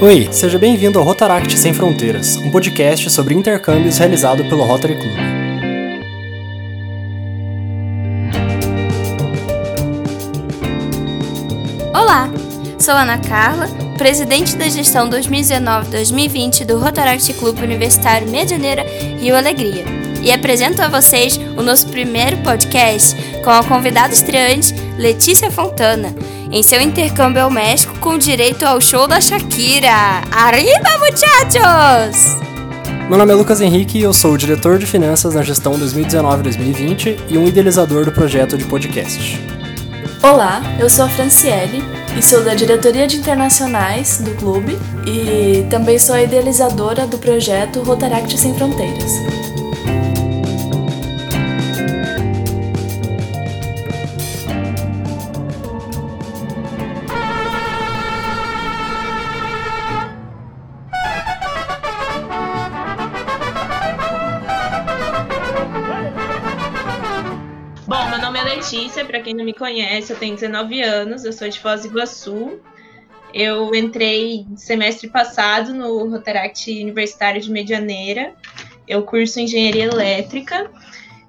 Oi, seja bem-vindo ao Rotaract Sem Fronteiras, um podcast sobre intercâmbios realizado pelo Rotary Club. Olá, sou Ana Carla, presidente da gestão 2019-2020 do Rotaract Clube Universitário Medianeira Rio Alegria, e apresento a vocês o nosso primeiro podcast com a convidada estreante Letícia Fontana, em seu intercâmbio ao México com direito ao show da Shakira. Arriba, muchachos! Meu nome é Lucas Henrique e eu sou o diretor de finanças na gestão 2019-2020 e um idealizador do projeto de podcast. Olá, eu sou a Franciele e sou da diretoria de internacionais do clube e também sou a idealizadora do projeto Rotaract Sem Fronteiras. Não me conhece, eu tenho 19 anos, eu sou de Foz do Iguaçu. Eu entrei semestre passado no Rotaract Universitário de Medianeira. Eu curso Engenharia Elétrica.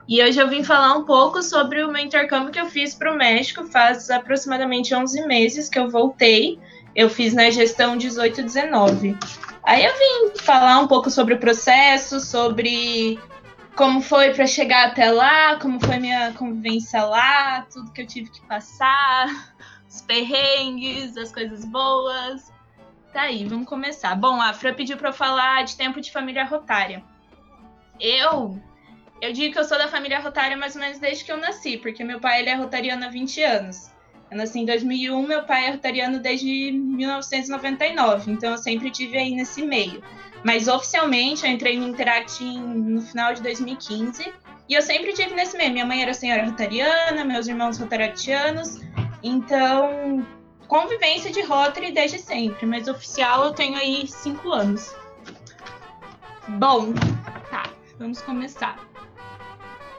E hoje eu vim falar um pouco sobre o meu intercâmbio que eu fiz para o México. Faz aproximadamente 11 meses que eu voltei. Eu fiz na gestão 18-19. Aí eu vim falar um pouco sobre o processo, sobre como foi para chegar até lá, como foi minha convivência lá, tudo que eu tive que passar, os perrengues, as coisas boas. Tá aí, vamos começar. Bom, a Fran pediu para eu falar de tempo de família rotária. Eu eu digo que eu sou da família rotária mais ou menos desde que eu nasci, porque meu pai ele é rotariano há 20 anos. Eu nasci em 2001, meu pai é rotariano desde 1999, então eu sempre tive aí nesse meio. Mas oficialmente eu entrei no Interact no final de 2015. E eu sempre tive nesse meio. Minha mãe era senhora rotariana, meus irmãos rotaractianos. Então, convivência de Rotary desde sempre. Mas oficial eu tenho aí cinco anos. Bom, tá, vamos começar.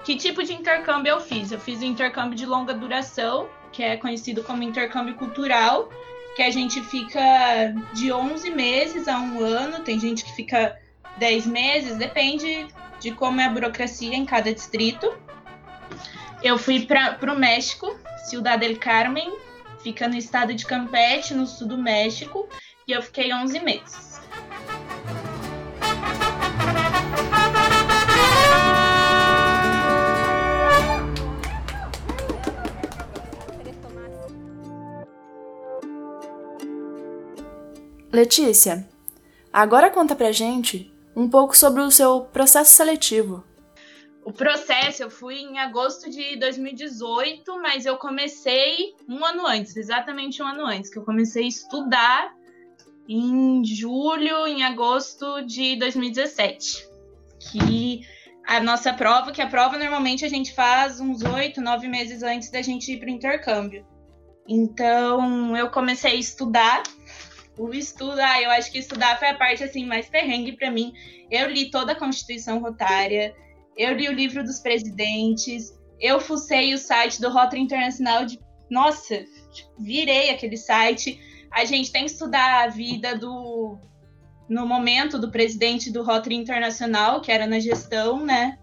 Que tipo de intercâmbio eu fiz? Eu fiz o intercâmbio de longa duração, que é conhecido como intercâmbio cultural, que a gente fica de 11 meses a um ano, tem gente que fica 10 meses, depende de como é a burocracia em cada distrito. Eu fui para o México, Ciudad del Carmen, fica no estado de Campeche, no sul do México, e eu fiquei 11 meses. Letícia, agora conta pra gente um pouco sobre o seu processo seletivo. O processo eu fui em agosto de 2018, mas eu comecei um ano antes, exatamente um ano antes, que eu comecei a estudar em julho, em agosto de 2017. Que a nossa prova, que a prova normalmente a gente faz uns oito, nove meses antes da gente ir para o intercâmbio. Então eu comecei a estudar o estudo, ah, eu acho que estudar foi a parte assim mais perrengue para mim. Eu li toda a Constituição Rotária, eu li o livro dos presidentes, eu fucei o site do Rotary Internacional de, nossa, virei aquele site. A gente tem que estudar a vida do no momento do presidente do Rotary Internacional, que era na gestão, né?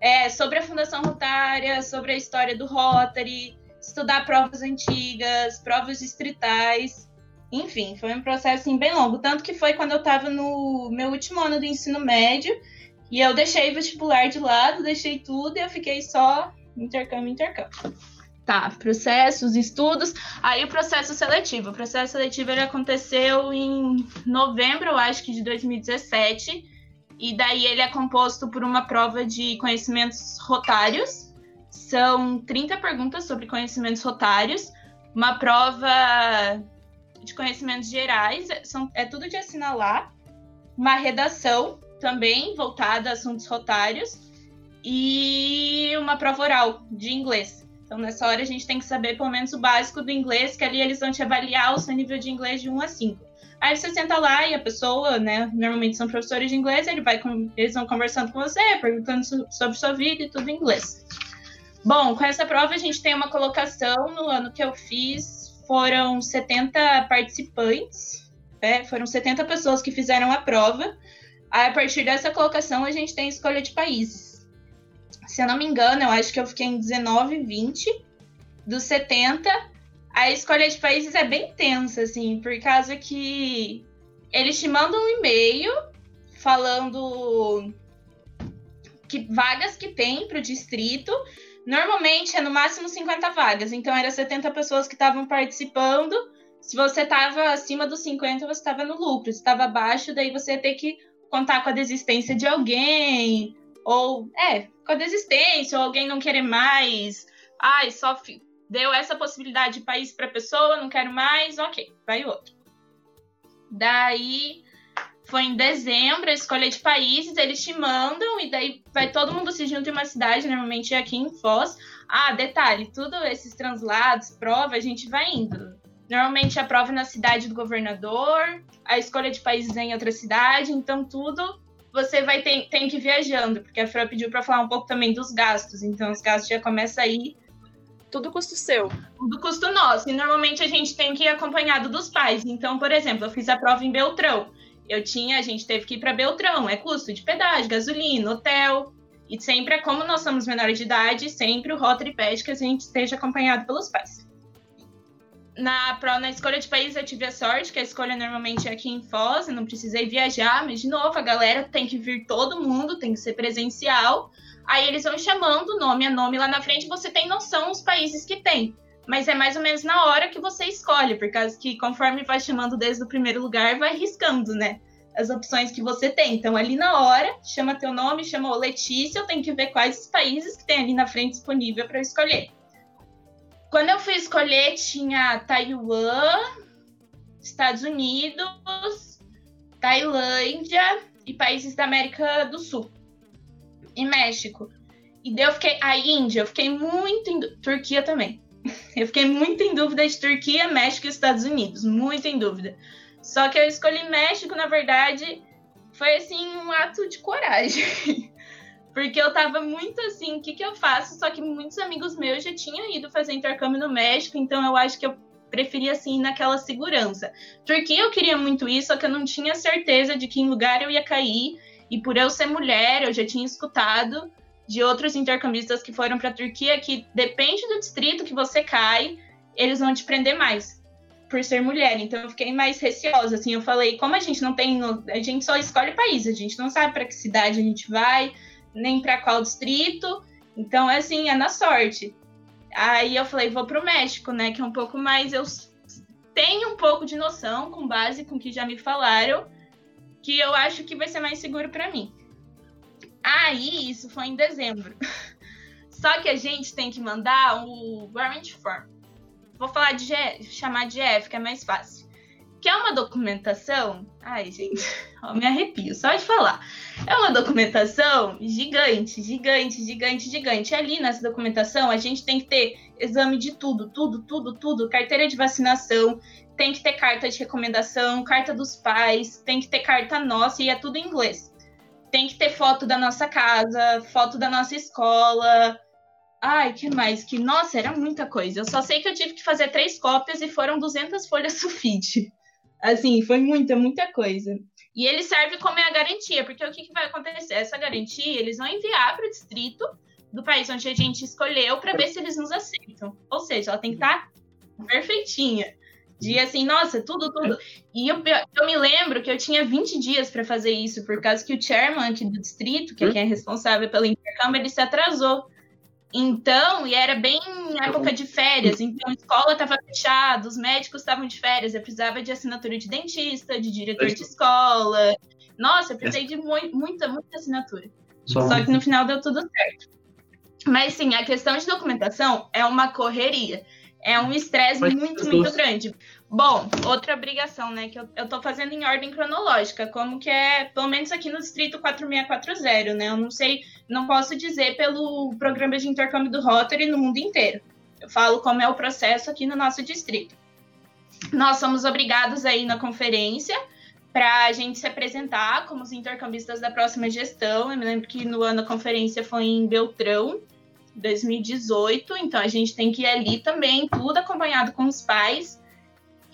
É, sobre a Fundação Rotária, sobre a história do Rotary, estudar provas antigas, provas distritais. Enfim, foi um processo assim, bem longo. Tanto que foi quando eu estava no meu último ano do ensino médio e eu deixei vestibular de lado, deixei tudo e eu fiquei só intercâmbio, intercâmbio. Tá, processos, estudos. Aí o processo seletivo. O processo seletivo ele aconteceu em novembro, eu acho que de 2017. E daí ele é composto por uma prova de conhecimentos rotários. São 30 perguntas sobre conhecimentos rotários. Uma prova de conhecimentos gerais, é, são, é tudo de assinalar, uma redação também voltada a assuntos rotários e uma prova oral de inglês. Então, nessa hora, a gente tem que saber pelo menos o básico do inglês, que ali eles vão te avaliar o seu nível de inglês de 1 a 5. Aí você senta lá e a pessoa, né, normalmente são professores de inglês, ele vai, eles vão conversando com você, perguntando sobre sua vida e tudo em inglês. Bom, com essa prova a gente tem uma colocação no ano que eu fiz foram 70 participantes É, foram 70 pessoas que fizeram a prova. Aí, a partir dessa colocação, a gente tem escolha de países. Se eu não me engano, eu acho que eu fiquei em 19, 20 dos 70. A escolha de países é bem tensa, assim, por causa que eles te mandam um e-mail falando que vagas que tem para o distrito. Normalmente é no máximo 50 vagas, então era 70 pessoas que estavam participando. Se você estava acima dos 50, você estava no lucro. Se estava abaixo, daí você ia ter que contar com a desistência de alguém, ou é, com a desistência, ou alguém não querer mais. Ai, só deu essa possibilidade de país para pessoa, não quero mais, ok, vai outro. Daí foi em dezembro a escolha de países, eles te mandam e daí vai todo mundo se junta em uma cidade, normalmente é aqui em Foz. Ah, detalhe, tudo esses translados, prova, a gente vai indo. Normalmente a prova é na cidade do governador, a escolha de países é em outra cidade, então tudo você vai ter, tem que ir viajando, porque a Fran pediu para falar um pouco também dos gastos, então os gastos já começam aí. Tudo custo seu. Tudo custo nosso. E normalmente a gente tem que ir acompanhado dos pais. Então, por exemplo, eu fiz a prova em Beltrão eu tinha, a gente teve que ir para Beltrão, é custo de pedágio, gasolina, hotel. E sempre é como nós somos menores de idade, sempre o Rotary pede que a gente esteja acompanhado pelos pais. Na, na escolha de país eu tive a sorte, que a escolha normalmente é aqui em Foz, eu não precisei viajar, mas de novo, a galera tem que vir todo mundo, tem que ser presencial. Aí eles vão chamando nome a nome lá na frente, você tem noção dos países que tem mas é mais ou menos na hora que você escolhe, por causa que conforme vai chamando desde o primeiro lugar, vai riscando, né? As opções que você tem. Então, ali na hora, chama teu nome, chamou Letícia, eu tenho que ver quais os países que tem ali na frente disponível para escolher. Quando eu fui escolher, tinha Taiwan, Estados Unidos, Tailândia e países da América do Sul. E México. E daí eu fiquei. A Índia, eu fiquei muito. Em... Turquia também. Eu fiquei muito em dúvida de Turquia, México e Estados Unidos, muito em dúvida. Só que eu escolhi México, na verdade, foi assim um ato de coragem. Porque eu tava muito assim, o que, que eu faço? Só que muitos amigos meus já tinham ido fazer intercâmbio no México, então eu acho que eu preferia assim naquela segurança. Turquia eu queria muito isso, só que eu não tinha certeza de que em lugar eu ia cair. E por eu ser mulher, eu já tinha escutado de outros intercambistas que foram para a Turquia que depende do distrito que você cai, eles vão te prender mais por ser mulher. Então eu fiquei mais receosa, assim, eu falei, como a gente não tem, a gente só escolhe país, a gente não sabe para que cidade a gente vai, nem para qual distrito. Então é assim, é na sorte. Aí eu falei, vou pro México, né, que é um pouco mais eu tenho um pouco de noção com base com o que já me falaram, que eu acho que vai ser mais seguro para mim. Aí, isso foi em dezembro. Só que a gente tem que mandar o Warrant Form. Vou falar de chamar de F, que é mais fácil. Que é uma documentação. Ai, gente, me arrepio só de falar. É uma documentação gigante, gigante, gigante, gigante. Ali nessa documentação a gente tem que ter exame de tudo, tudo, tudo, tudo. Carteira de vacinação, tem que ter carta de recomendação, carta dos pais, tem que ter carta nossa e é tudo em inglês tem que ter foto da nossa casa, foto da nossa escola. Ai, que mais? Que, nossa, era muita coisa. Eu só sei que eu tive que fazer três cópias e foram 200 folhas sulfite. Assim, foi muita, muita coisa. E ele serve como é a garantia, porque o que, que vai acontecer? Essa garantia eles vão enviar para o distrito do país onde a gente escolheu para ver se eles nos aceitam. Ou seja, ela tem que estar tá perfeitinha. De assim, nossa, tudo, tudo. E eu, eu me lembro que eu tinha 20 dias para fazer isso, por causa que o chairman aqui do distrito, que é quem é responsável pelo intercâmbio, ele se atrasou. Então, e era bem época de férias, então a escola estava fechada, os médicos estavam de férias, eu precisava de assinatura de dentista, de diretor de escola. Nossa, eu precisei de muita, muita assinatura. Só, Só que no final deu tudo certo. Mas sim, a questão de documentação é uma correria. É um estresse muito, muito grande. Bom, outra obrigação, né, que eu, eu tô fazendo em ordem cronológica, como que é, pelo menos aqui no distrito 4640, né? Eu não sei, não posso dizer pelo programa de intercâmbio do Rotary no mundo inteiro. Eu falo como é o processo aqui no nosso distrito. Nós somos obrigados aí na conferência para a gente se apresentar como os intercambistas da próxima gestão. Eu me lembro que no ano a conferência foi em Beltrão, 2018, então a gente tem que ir ali também, tudo acompanhado com os pais.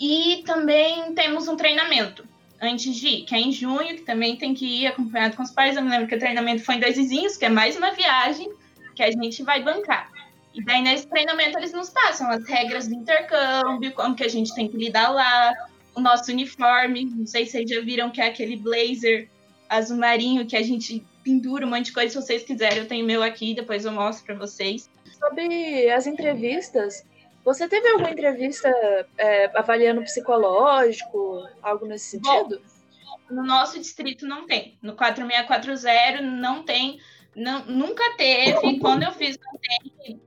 E também temos um treinamento. antes de ir, que é em junho, que também tem que ir acompanhado com os pais. Eu me lembro que o treinamento foi em dois vizinhos, que é mais uma viagem que a gente vai bancar. E daí nesse treinamento eles nos passam as regras do intercâmbio, como que a gente tem que lidar lá, o nosso uniforme, não sei se vocês já viram que é aquele blazer azul marinho que a gente pendura um monte de coisa, se vocês quiserem, eu tenho meu aqui, depois eu mostro para vocês. Sobre as entrevistas, você teve alguma entrevista é, avaliando psicológico, algo nesse sentido? Bom, no nosso distrito não tem. No 4640 não tem não, nunca teve. Quando eu fiz,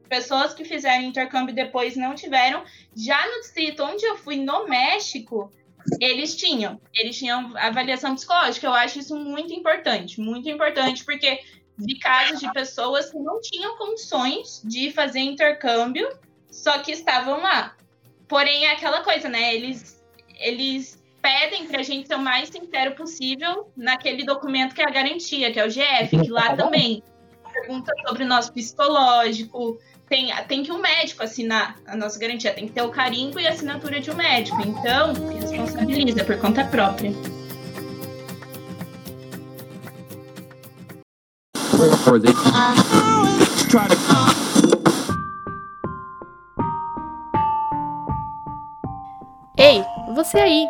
pessoas que fizeram intercâmbio depois não tiveram. Já no distrito onde eu fui, no México, eles tinham. Eles tinham avaliação psicológica. Eu acho isso muito importante. Muito importante, porque vi casos de pessoas que não tinham condições de fazer intercâmbio, só que estavam lá. Porém, é aquela coisa, né? Eles, eles pedem para a gente ser o mais sincero possível naquele documento que é a garantia, que é o GF, que lá também pergunta sobre o nosso psicológico, tem, tem que um médico assinar a nossa garantia, tem que ter o carimbo e a assinatura de um médico. Então, responsabiliza por conta própria. Ei, você aí!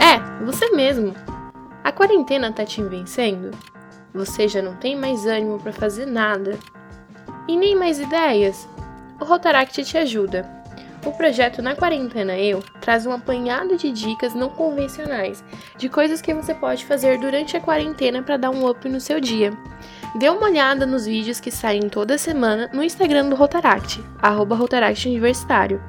É, você mesmo. A quarentena tá te vencendo? Você já não tem mais ânimo para fazer nada e nem mais ideias? O Rotaract te ajuda. O projeto Na Quarentena Eu traz um apanhado de dicas não convencionais de coisas que você pode fazer durante a quarentena para dar um up no seu dia. Dê uma olhada nos vídeos que saem toda semana no Instagram do Rotaract, arroba Rotaract Universitário.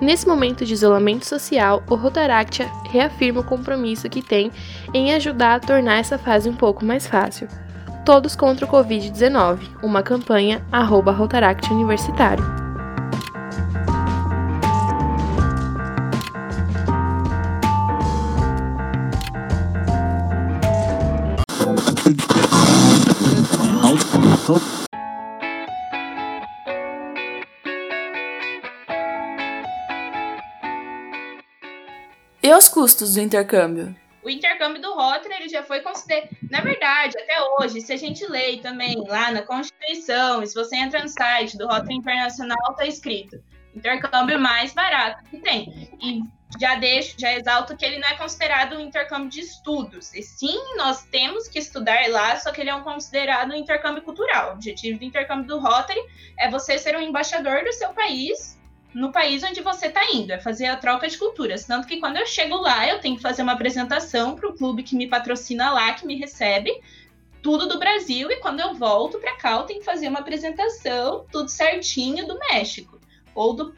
Nesse momento de isolamento social, o Rotaract reafirma o compromisso que tem em ajudar a tornar essa fase um pouco mais fácil. Todos contra o Covid-19, uma campanha arroba Rotaract Universitário. E os custos do intercâmbio? O intercâmbio do Rotary ele já foi considerado. Na verdade, até hoje, se a gente lê também lá na Constituição, se você entra no site do Rotary Internacional, está escrito intercâmbio mais barato que tem. E já deixo, já exalto que ele não é considerado um intercâmbio de estudos. E sim, nós temos que estudar lá, só que ele é um considerado um intercâmbio cultural. O objetivo do intercâmbio do Rotary é você ser um embaixador do seu país no país onde você está indo, é fazer a troca de culturas. Tanto que quando eu chego lá, eu tenho que fazer uma apresentação para o clube que me patrocina lá, que me recebe, tudo do Brasil, e quando eu volto para cá, eu tenho que fazer uma apresentação, tudo certinho do México, ou do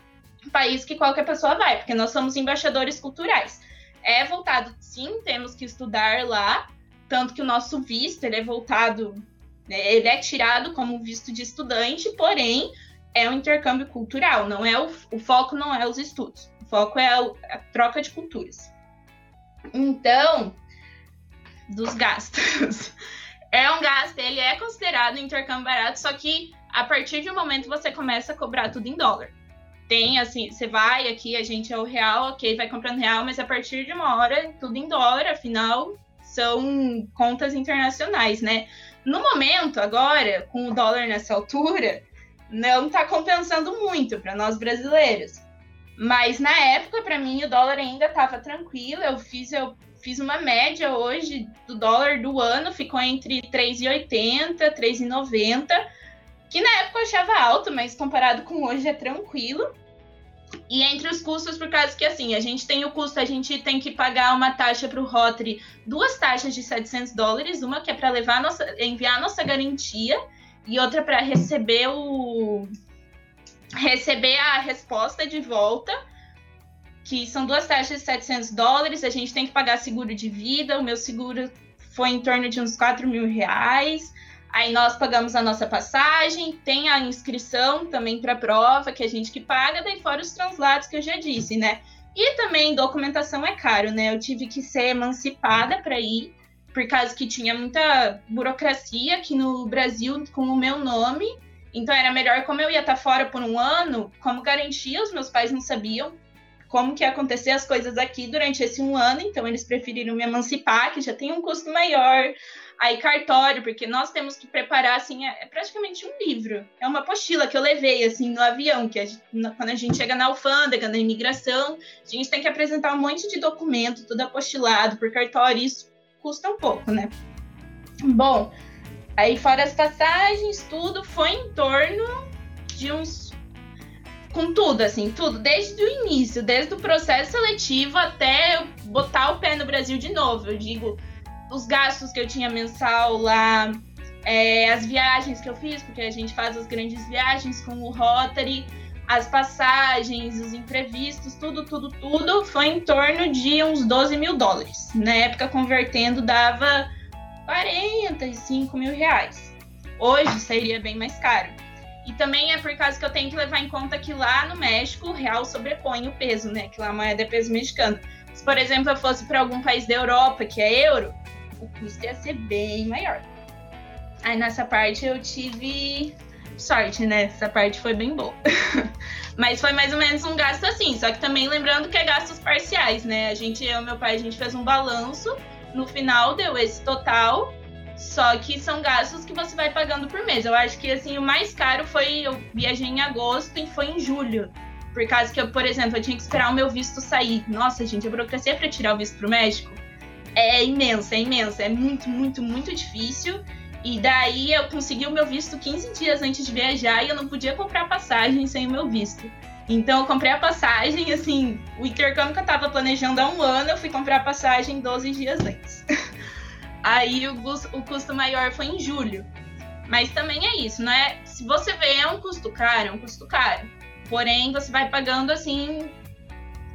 país que qualquer pessoa vai, porque nós somos embaixadores culturais. É voltado, sim, temos que estudar lá, tanto que o nosso visto ele é voltado, né, ele é tirado como visto de estudante, porém é um intercâmbio cultural, não é o, o foco não é os estudos, o foco é a, a troca de culturas. Então, dos gastos. É um gasto, ele é considerado intercâmbio barato, só que a partir de um momento você começa a cobrar tudo em dólar. Tem assim, você vai aqui, a gente é o real, ok, vai comprando real, mas a partir de uma hora, tudo em dólar, afinal, são contas internacionais, né? No momento, agora, com o dólar nessa altura, não está compensando muito para nós brasileiros. Mas na época, para mim, o dólar ainda estava tranquilo. Eu fiz, eu fiz uma média hoje do dólar do ano, ficou entre 3,80, 3,90, que na época eu achava alto, mas comparado com hoje é tranquilo. E entre os custos, por causa que assim, a gente tem o custo, a gente tem que pagar uma taxa para o Rotary, duas taxas de 700 dólares, uma que é para levar nossa, enviar nossa garantia e outra para receber o receber a resposta de volta, que são duas taxas de 700 dólares. A gente tem que pagar seguro de vida. O meu seguro foi em torno de uns 4 mil reais. Aí nós pagamos a nossa passagem, tem a inscrição também para a prova, que a gente que paga, daí fora os translados que eu já disse, né? E também documentação é caro, né? Eu tive que ser emancipada para ir por causa que tinha muita burocracia aqui no Brasil com o meu nome. Então era melhor, como eu ia estar fora por um ano, como garantia, os meus pais não sabiam como que ia acontecer as coisas aqui durante esse um ano, então eles preferiram me emancipar, que já tem um custo maior. Aí cartório, porque nós temos que preparar, assim, é, é praticamente um livro. É uma apostila que eu levei, assim, no avião, que a gente, quando a gente chega na alfândega, na imigração, a gente tem que apresentar um monte de documento, tudo apostilado por cartório, isso custa um pouco, né? Bom, aí fora as passagens, tudo foi em torno de uns com tudo, assim, tudo, desde o início, desde o processo seletivo até botar o pé no Brasil de novo. Eu digo, os gastos que eu tinha mensal lá, é, as viagens que eu fiz, porque a gente faz as grandes viagens com o Rotary, as passagens, os imprevistos, tudo, tudo, tudo, foi em torno de uns 12 mil dólares. Na época, convertendo, dava 45 mil reais. Hoje seria bem mais caro. E também é por causa que eu tenho que levar em conta que lá no México o real sobrepõe o peso, né? Que lá a moeda é peso mexicano. Se, por exemplo, eu fosse para algum país da Europa que é euro, o custo ia ser bem maior. Aí nessa parte eu tive sorte, né? Essa parte foi bem boa. Mas foi mais ou menos um gasto assim, só que também lembrando que é gastos parciais, né? A gente, eu e meu pai, a gente fez um balanço, no final deu esse total, só que são gastos que você vai pagando por mês. Eu acho que assim, o mais caro foi eu viajei em agosto e foi em julho. Por causa que eu, por exemplo, eu tinha que esperar o meu visto sair. Nossa, gente, a burocracia para tirar o visto pro México é imensa, é imensa, é muito, muito, muito difícil. E daí eu consegui o meu visto 15 dias antes de viajar e eu não podia comprar passagem sem o meu visto. Então eu comprei a passagem, assim, o intercâmbio que eu tava planejando há um ano, eu fui comprar a passagem 12 dias antes. Aí o, o custo maior foi em julho. Mas também é isso, né? Se você vê, é um custo caro, é um custo caro. Porém, você vai pagando assim,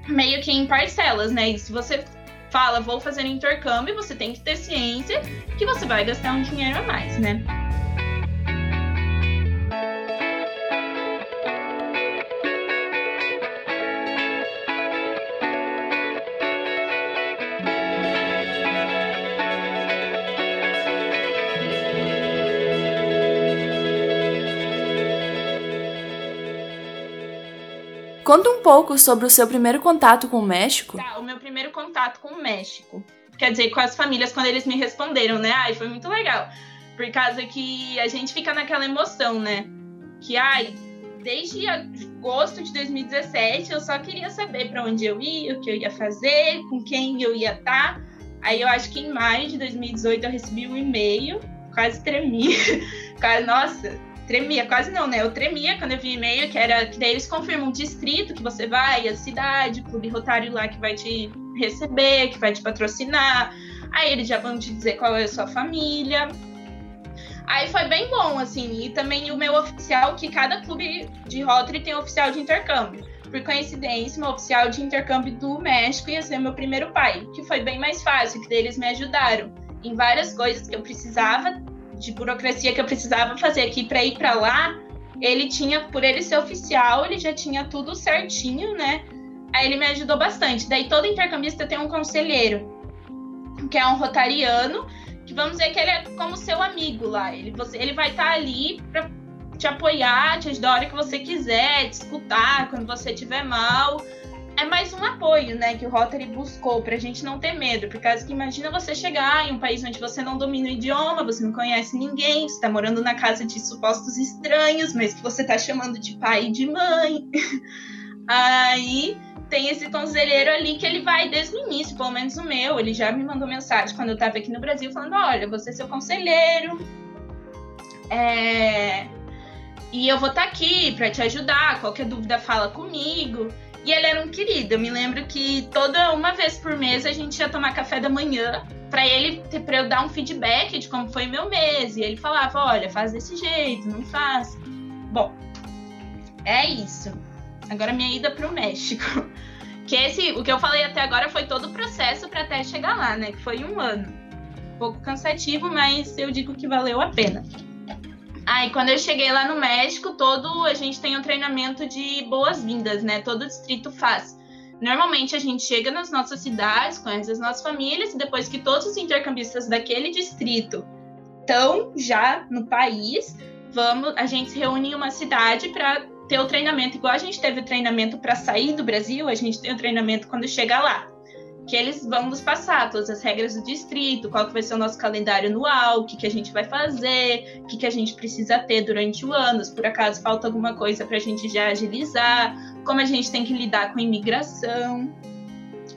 meio que em parcelas, né? E se você fala, vou fazer intercâmbio, você tem que ter ciência que você vai gastar um dinheiro a mais, né? Conta um pouco sobre o seu primeiro contato com o México. Tá, contato com o México. Quer dizer, com as famílias, quando eles me responderam, né? Ai, foi muito legal. Por causa que a gente fica naquela emoção, né? Que, ai, desde agosto de 2017 eu só queria saber para onde eu ia, o que eu ia fazer, com quem eu ia estar. Tá. Aí eu acho que em maio de 2018 eu recebi um e-mail, quase tremi. Nossa, tremia, quase não, né? Eu tremia quando eu vi e-mail, que era que daí eles confirmam o distrito que você vai, a cidade, o clube rotário lá que vai te receber, que vai te patrocinar. Aí eles já vão te dizer qual é a sua família. Aí foi bem bom, assim. E também o meu oficial, que cada clube de Rotary tem um oficial de intercâmbio. Por coincidência, meu oficial de intercâmbio do México ia ser meu primeiro pai, que foi bem mais fácil, que eles me ajudaram em várias coisas que eu precisava de burocracia que eu precisava fazer aqui para ir para lá, ele tinha, por ele ser oficial, ele já tinha tudo certinho, né? Aí ele me ajudou bastante. Daí todo intercambista tem um conselheiro, que é um rotariano, que vamos dizer que ele é como seu amigo lá. Ele, você, ele vai estar tá ali para te apoiar, te ajudar a hora que você quiser, te escutar quando você estiver mal é mais um apoio, né, que o Rotary buscou pra gente não ter medo, por causa que imagina você chegar em um país onde você não domina o idioma, você não conhece ninguém, você tá morando na casa de supostos estranhos, mas que você tá chamando de pai e de mãe. Aí tem esse conselheiro ali que ele vai desde o início, pelo menos o meu, ele já me mandou mensagem quando eu tava aqui no Brasil falando, olha, você é seu conselheiro, é... e eu vou estar tá aqui para te ajudar, qualquer dúvida fala comigo. E ele era um querido. Eu me lembro que toda uma vez por mês a gente ia tomar café da manhã para ele para eu dar um feedback de como foi meu mês. E ele falava: "Olha, faz desse jeito, não faz". Bom, é isso. Agora minha ida para o México. Que esse, o que eu falei até agora foi todo o processo para até chegar lá, né? Que foi um ano. Um pouco cansativo, mas eu digo que valeu a pena. Aí, quando eu cheguei lá no México, todo a gente tem um treinamento de boas-vindas, né? Todo distrito faz. Normalmente a gente chega nas nossas cidades, conhece as nossas famílias, e depois que todos os intercambistas daquele distrito estão já no país, vamos, a gente se reúne em uma cidade para ter o treinamento igual a gente teve o treinamento para sair do Brasil, a gente tem o treinamento quando chega lá. Que eles vão nos passar todas as regras do distrito, qual que vai ser o nosso calendário anual, o que, que a gente vai fazer, o que, que a gente precisa ter durante o ano, se por acaso falta alguma coisa para a gente já agilizar, como a gente tem que lidar com imigração.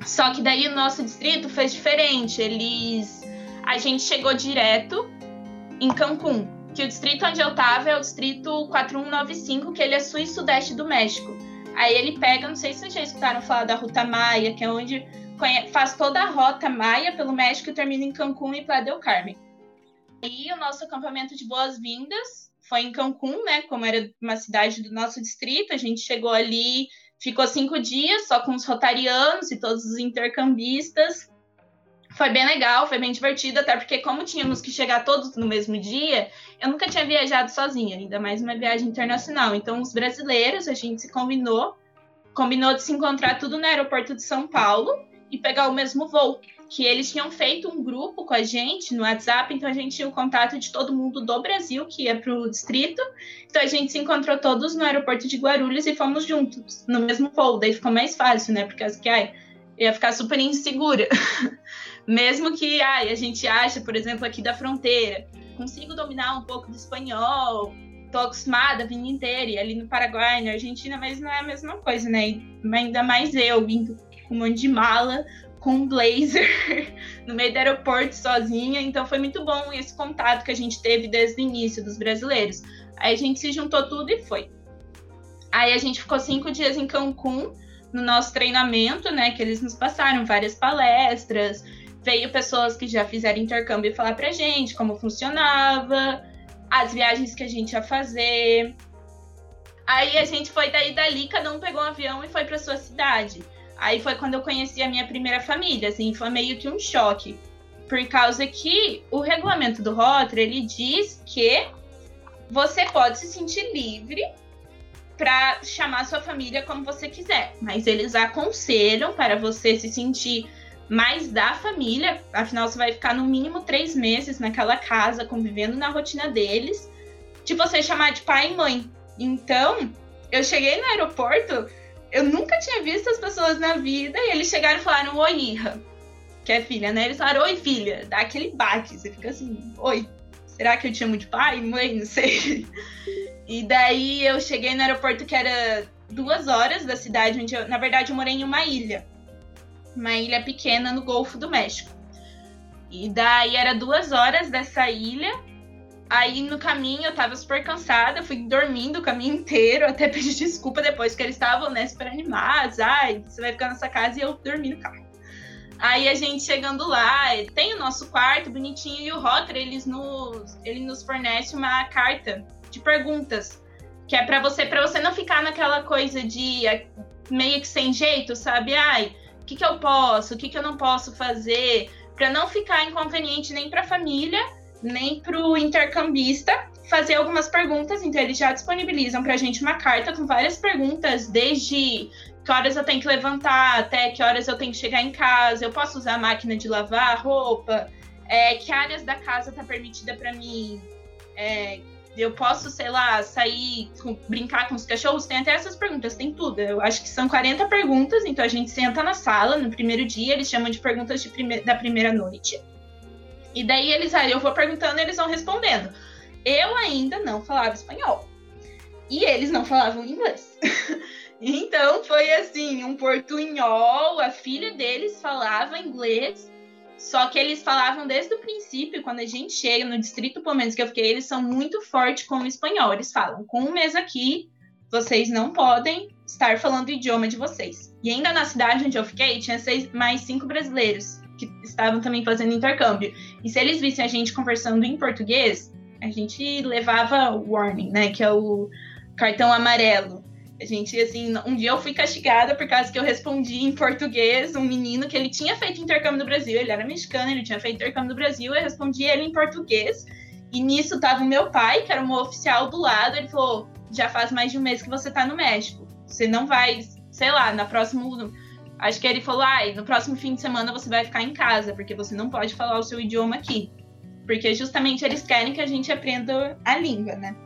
Só que daí o nosso distrito fez diferente. Eles. A gente chegou direto em Cancún. Que o distrito onde eu tava é o distrito 4195, que ele é sul e sudeste do México. Aí ele pega, não sei se vocês já escutaram falar da Ruta Maia, que é onde faz toda a rota Maia pelo México e termina em Cancún e Playa del Carmen. Aí o nosso acampamento de boas-vindas foi em Cancún, né? Como era uma cidade do nosso distrito, a gente chegou ali Ficou cinco dias só com os rotarianos e todos os intercambistas. Foi bem legal, foi bem divertido, até porque, como tínhamos que chegar todos no mesmo dia, eu nunca tinha viajado sozinha, ainda mais uma viagem internacional. Então, os brasileiros, a gente se combinou, combinou de se encontrar tudo no aeroporto de São Paulo e pegar o mesmo voo que eles tinham feito um grupo com a gente no WhatsApp, então a gente tinha o contato de todo mundo do Brasil que ia para o distrito. Então a gente se encontrou todos no aeroporto de Guarulhos e fomos juntos, no mesmo voo. Daí ficou mais fácil, né? Porque que ai, ia ficar super insegura. Mesmo que ai, a gente acha, por exemplo, aqui da fronteira, consigo dominar um pouco do espanhol, tô acostumada a inteira, e ali no Paraguai, na Argentina, mas não é a mesma coisa, né? Ainda mais eu, vindo um monte de mala, com um blazer no meio do aeroporto sozinha. Então foi muito bom esse contato que a gente teve desde o início dos brasileiros. Aí a gente se juntou tudo e foi. Aí a gente ficou cinco dias em Cancún no nosso treinamento, né? Que eles nos passaram várias palestras. Veio pessoas que já fizeram intercâmbio falar pra gente como funcionava, as viagens que a gente ia fazer. Aí a gente foi daí dali, cada um pegou um avião e foi para sua cidade. Aí foi quando eu conheci a minha primeira família, assim, foi meio que um choque. Por causa que o regulamento do Rotary, ele diz que você pode se sentir livre para chamar sua família como você quiser, mas eles aconselham para você se sentir mais da família, afinal você vai ficar no mínimo três meses naquela casa, convivendo na rotina deles, de você chamar de pai e mãe. Então, eu cheguei no aeroporto, eu nunca tinha visto as pessoas na vida e eles chegaram e falaram oi, Irra, que é filha, né? Eles falaram oi, filha, dá aquele baque, você fica assim, oi, será que eu te chamo de pai, mãe, não sei. E daí eu cheguei no aeroporto que era duas horas da cidade onde eu, na verdade, eu morei em uma ilha, uma ilha pequena no Golfo do México. E daí era duas horas dessa ilha Aí no caminho eu tava super cansada, fui dormindo o caminho inteiro, até pedi desculpa depois, que eles estavam, né, super animados. Ai, você vai ficar nessa casa e eu dormi no carro. Aí a gente chegando lá, tem o nosso quarto bonitinho e o Rotary, eles nos, ele nos fornece uma carta de perguntas, que é para você, para você não ficar naquela coisa de meio que sem jeito, sabe? Ai, o que que eu posso, o que que eu não posso fazer, para não ficar inconveniente nem para a família nem para o intercambista fazer algumas perguntas. Então, eles já disponibilizam para a gente uma carta com várias perguntas, desde que horas eu tenho que levantar, até que horas eu tenho que chegar em casa, eu posso usar a máquina de lavar roupa, é, que áreas da casa tá permitida para mim, é, eu posso, sei lá, sair, com, brincar com os cachorros, tem até essas perguntas, tem tudo. Eu acho que são 40 perguntas, então a gente senta na sala no primeiro dia, eles chamam de perguntas de prime da primeira noite. E daí eles aí eu vou perguntando e eles vão respondendo. Eu ainda não falava espanhol. E eles não falavam inglês. então foi assim, um portunhol, a filha deles falava inglês, só que eles falavam desde o princípio, quando a gente chega no distrito, pelo menos que eu fiquei, eles são muito fortes com o espanhol. Eles falam, com um mês aqui, vocês não podem estar falando o idioma de vocês. E ainda na cidade onde eu fiquei, tinha seis, mais cinco brasileiros que estavam também fazendo intercâmbio. E se eles vissem a gente conversando em português, a gente levava o warning, né? Que é o cartão amarelo. A gente, assim, um dia eu fui castigada por causa que eu respondi em português um menino que ele tinha feito intercâmbio no Brasil, ele era mexicano, ele tinha feito intercâmbio no Brasil, eu respondi ele em português. E nisso tava o meu pai, que era um oficial do lado, ele falou: já faz mais de um mês que você tá no México. Você não vai, sei lá, na próxima Acho que ele falou: ah, no próximo fim de semana você vai ficar em casa, porque você não pode falar o seu idioma aqui. Porque justamente eles querem que a gente aprenda a língua, né?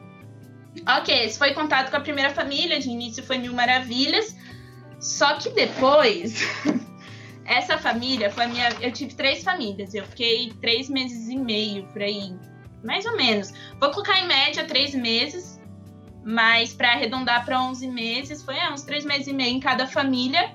Ok, esse foi contato com a primeira família, de início foi mil maravilhas. Só que depois, essa família foi a minha. Eu tive três famílias, eu fiquei três meses e meio por aí, mais ou menos. Vou colocar em média três meses, mas para arredondar para 11 meses, foi é, uns três meses e meio em cada família.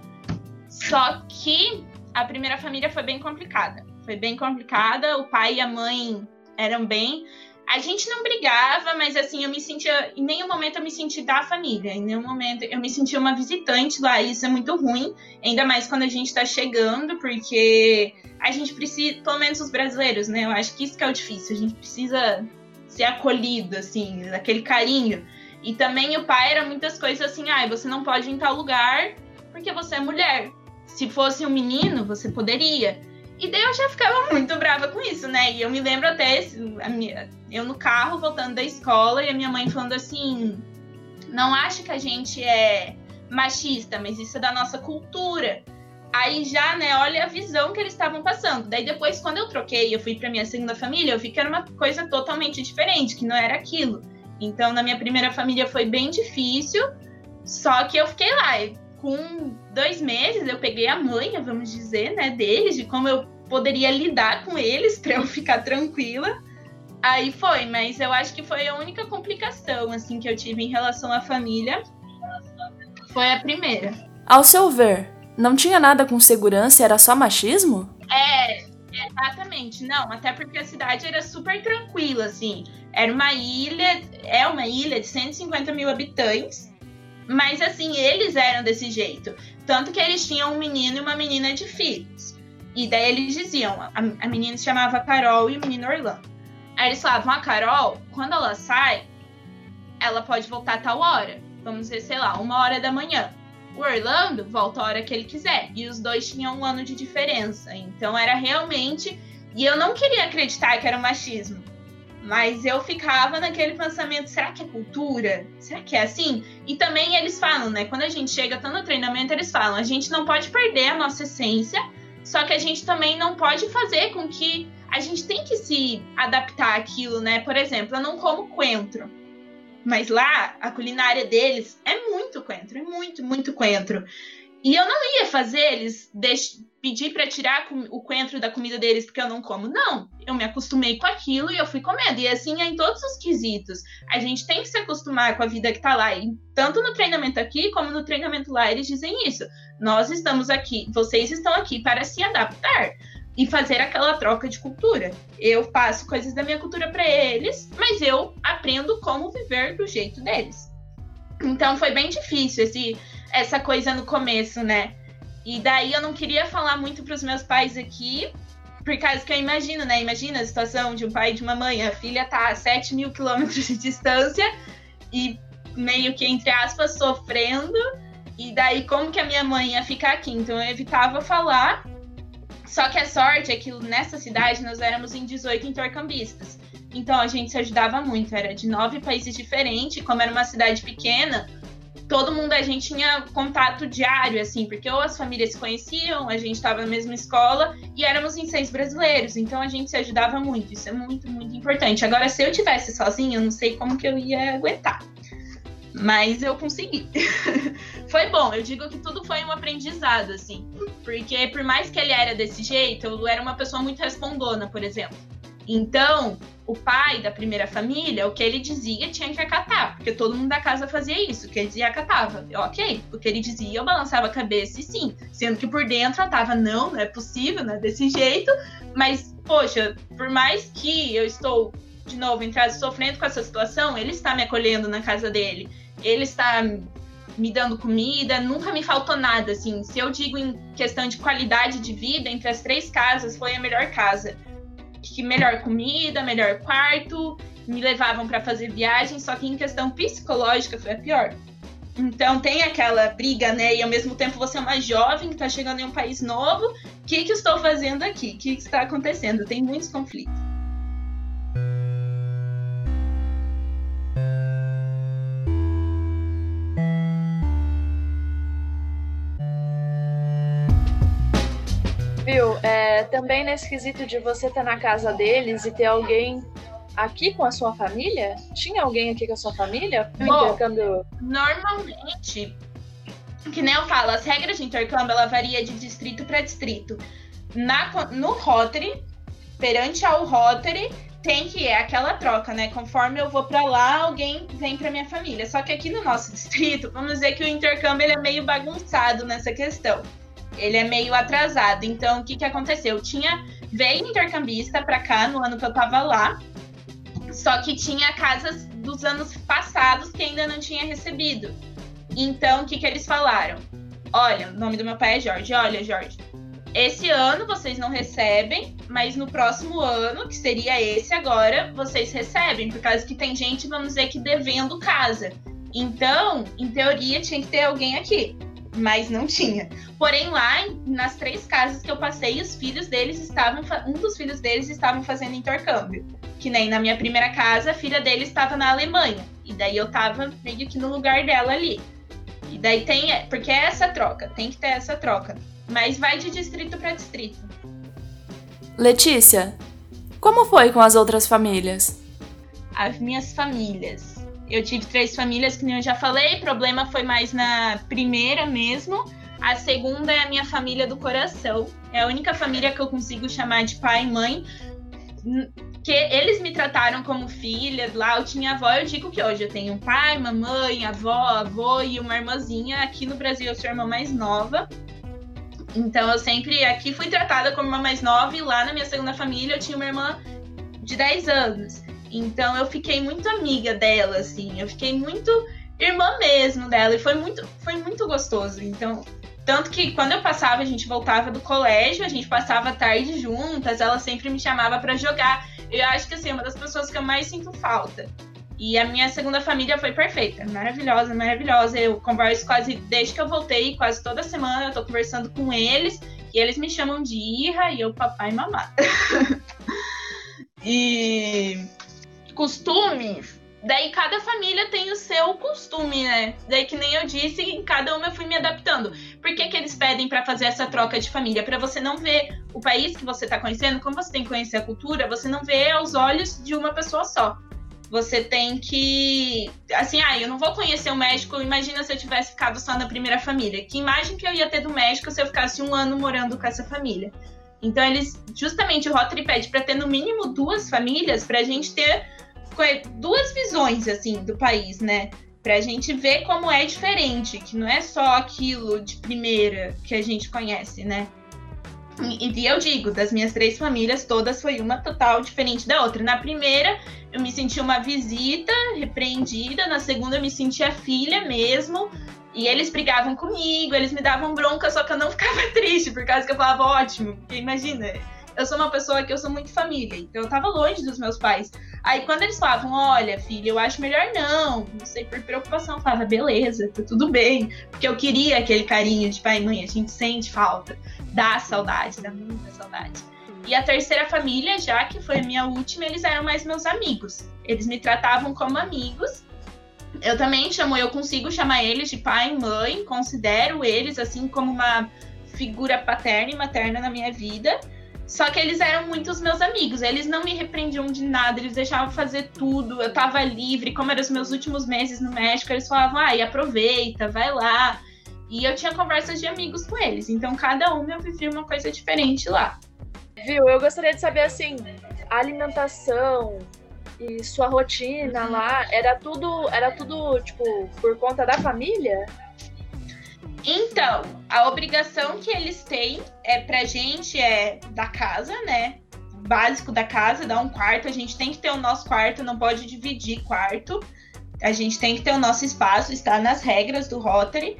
Só que a primeira família foi bem complicada. Foi bem complicada, o pai e a mãe eram bem a gente não brigava, mas assim, eu me sentia. Em nenhum momento eu me senti da família. Em nenhum momento eu me sentia uma visitante lá. E isso é muito ruim. Ainda mais quando a gente tá chegando, porque a gente precisa, pelo menos os brasileiros, né? Eu acho que isso que é o difícil. A gente precisa ser acolhido, assim, daquele carinho. E também o pai era muitas coisas assim, ah, você não pode ir em tal lugar porque você é mulher. Se fosse um menino, você poderia. E daí eu já ficava muito brava com isso, né? E eu me lembro até minha, eu no carro voltando da escola e a minha mãe falando assim: não acha que a gente é machista, mas isso é da nossa cultura. Aí já, né, olha a visão que eles estavam passando. Daí depois, quando eu troquei, eu fui para minha segunda família, eu vi que era uma coisa totalmente diferente, que não era aquilo. Então, na minha primeira família foi bem difícil, só que eu fiquei lá com dois meses eu peguei a manha, vamos dizer, né, deles, de como eu poderia lidar com eles para eu ficar tranquila. Aí foi, mas eu acho que foi a única complicação assim que eu tive em relação à família. Foi a primeira. Ao seu ver, não tinha nada com segurança, era só machismo? É, exatamente. Não, até porque a cidade era super tranquila, assim. Era uma ilha, é uma ilha de 150 mil habitantes. Mas assim, eles eram desse jeito. Tanto que eles tinham um menino e uma menina de filhos. E daí eles diziam: a, a menina se chamava Carol e o menino Orlando. Aí eles falavam: a Carol, quando ela sai, ela pode voltar a tal hora. Vamos dizer, sei lá, uma hora da manhã. O Orlando volta a hora que ele quiser. E os dois tinham um ano de diferença. Então era realmente. E eu não queria acreditar que era um machismo. Mas eu ficava naquele pensamento: será que é cultura? Será que é assim? E também eles falam, né? Quando a gente chega, tá no treinamento, eles falam: a gente não pode perder a nossa essência, só que a gente também não pode fazer com que. A gente tem que se adaptar àquilo, né? Por exemplo, eu não como coentro. Mas lá, a culinária deles é muito coentro, é muito, muito coentro. E eu não ia fazer eles pedir para tirar o coentro da comida deles porque eu não como. Não, eu me acostumei com aquilo e eu fui comendo. E assim é em todos os quesitos. A gente tem que se acostumar com a vida que tá lá. E tanto no treinamento aqui como no treinamento lá, eles dizem isso. Nós estamos aqui, vocês estão aqui para se adaptar e fazer aquela troca de cultura. Eu passo coisas da minha cultura para eles, mas eu aprendo como viver do jeito deles. Então foi bem difícil esse essa coisa no começo, né? E daí eu não queria falar muito para os meus pais aqui, por causa que eu imagino, né? Imagina a situação de um pai e de uma mãe. A filha tá a 7 mil quilômetros de distância e meio que, entre aspas, sofrendo. E daí, como que a minha mãe ia ficar aqui? Então eu evitava falar. Só que a sorte é que nessa cidade nós éramos em 18 intercambistas. Então a gente se ajudava muito. Era de nove países diferentes. Como era uma cidade pequena, todo mundo a gente tinha contato diário, assim, porque ou as famílias se conheciam, a gente estava na mesma escola e éramos em seis brasileiros, então a gente se ajudava muito. Isso é muito, muito importante. Agora, se eu tivesse sozinha, eu não sei como que eu ia aguentar. Mas eu consegui. foi bom, eu digo que tudo foi um aprendizado, assim. Porque por mais que ele era desse jeito, eu era uma pessoa muito respondona, por exemplo. Então, o pai da primeira família, o que ele dizia tinha que acatar, porque todo mundo da casa fazia isso, o que ele dizia acatava. Eu, ok, o que ele dizia eu balançava a cabeça e sim, sendo que por dentro eu tava, não, não é possível, não é desse jeito, mas, poxa, por mais que eu estou, de novo, em casa sofrendo com essa situação, ele está me acolhendo na casa dele, ele está me dando comida, nunca me faltou nada, assim, se eu digo em questão de qualidade de vida, entre as três casas, foi a melhor casa que melhor comida, melhor quarto, me levavam para fazer viagem, só que em questão psicológica foi a pior. Então tem aquela briga, né? E ao mesmo tempo você é uma jovem que está chegando em um país novo. O que, que estou fazendo aqui? O que, que está acontecendo? Tem muitos conflitos. Viu? É, também nesse quesito de você estar tá na casa deles e ter alguém aqui com a sua família? Tinha alguém aqui com a sua família? Bom, intercâmbio? Normalmente, que nem eu falo, as regras de intercâmbio ela varia de distrito para distrito. Na, no Rotary, perante ao Rotary, tem que é aquela troca, né? Conforme eu vou para lá, alguém vem para minha família. Só que aqui no nosso distrito, vamos dizer que o intercâmbio ele é meio bagunçado nessa questão. Ele é meio atrasado. Então, o que que aconteceu? Tinha veio intercambista para cá no ano que eu tava lá. Só que tinha casas dos anos passados que ainda não tinha recebido. Então, o que que eles falaram? Olha, o nome do meu pai é Jorge. Olha, Jorge, esse ano vocês não recebem, mas no próximo ano, que seria esse agora, vocês recebem, por causa que tem gente, vamos dizer, que devendo casa. Então, em teoria, tinha que ter alguém aqui, mas não tinha. Porém, lá nas três casas que eu passei, os filhos deles estavam, um dos filhos deles estavam fazendo intercâmbio. Que nem na minha primeira casa, a filha dele estava na Alemanha. E daí eu tava meio que no lugar dela ali. E daí tem, porque é essa troca, tem que ter essa troca mas vai de distrito para distrito. Letícia, como foi com as outras famílias? As minhas famílias. Eu tive três famílias, que nem eu já falei, o problema foi mais na primeira mesmo. A segunda é a minha família do coração. É a única família que eu consigo chamar de pai e mãe. Que eles me trataram como filha. Lá eu tinha avó, eu digo que hoje eu tenho pai, mamãe, avó, avô e uma irmãzinha. Aqui no Brasil eu sou irmã mais nova. Então eu sempre aqui fui tratada como uma mais nova e lá na minha segunda família eu tinha uma irmã de 10 anos. Então eu fiquei muito amiga dela, assim, eu fiquei muito irmã mesmo dela e foi muito, foi muito gostoso. Então, tanto que quando eu passava, a gente voltava do colégio, a gente passava a tarde juntas, ela sempre me chamava para jogar. Eu acho que assim, é uma das pessoas que eu mais sinto falta. E a minha segunda família foi perfeita, maravilhosa, maravilhosa. Eu converso quase desde que eu voltei, quase toda semana eu tô conversando com eles, e eles me chamam de Irra e eu papai e mamá. e costumes, daí cada família tem o seu costume, né? Daí que nem eu disse, em cada uma eu fui me adaptando. Por que, que eles pedem para fazer essa troca de família? Para você não ver o país que você tá conhecendo, como você tem que conhecer a cultura, você não vê aos olhos de uma pessoa só você tem que. Assim, ah, eu não vou conhecer o México. Imagina se eu tivesse ficado só na primeira família. Que imagem que eu ia ter do México se eu ficasse um ano morando com essa família? Então, eles. Justamente o Rotary pede para ter no mínimo duas famílias, para a gente ter duas visões, assim, do país, né? Pra gente ver como é diferente, que não é só aquilo de primeira que a gente conhece, né? E, e eu digo, das minhas três famílias, todas foi uma total diferente da outra. Na primeira, eu me senti uma visita repreendida, na segunda, eu me senti a filha mesmo. E eles brigavam comigo, eles me davam bronca, só que eu não ficava triste, por causa que eu falava, ótimo, porque imagina, eu sou uma pessoa que eu sou muito família, então eu tava longe dos meus pais. Aí quando eles falavam, olha, filha, eu acho melhor não, não sei, por preocupação, eu falava, beleza, tá tudo bem. Porque eu queria aquele carinho de pai e mãe, a gente sente falta, dá saudade, dá muita saudade. E a terceira família, já que foi a minha última, eles eram mais meus amigos. Eles me tratavam como amigos. Eu também chamo, eu consigo chamar eles de pai e mãe, considero eles assim como uma figura paterna e materna na minha vida. Só que eles eram muito os meus amigos, eles não me repreendiam de nada, eles deixavam fazer tudo, eu tava livre, como eram os meus últimos meses no México, eles falavam, ai, aproveita, vai lá. E eu tinha conversas de amigos com eles, então cada um eu vivia uma coisa diferente lá. Viu, eu gostaria de saber, assim, a alimentação e sua rotina uhum. lá, era tudo, era tudo, tipo, por conta da família? Então, a obrigação que eles têm é pra gente é da casa, né? Básico da casa, dar um quarto. A gente tem que ter o nosso quarto, não pode dividir quarto. A gente tem que ter o nosso espaço, está nas regras do Rotary.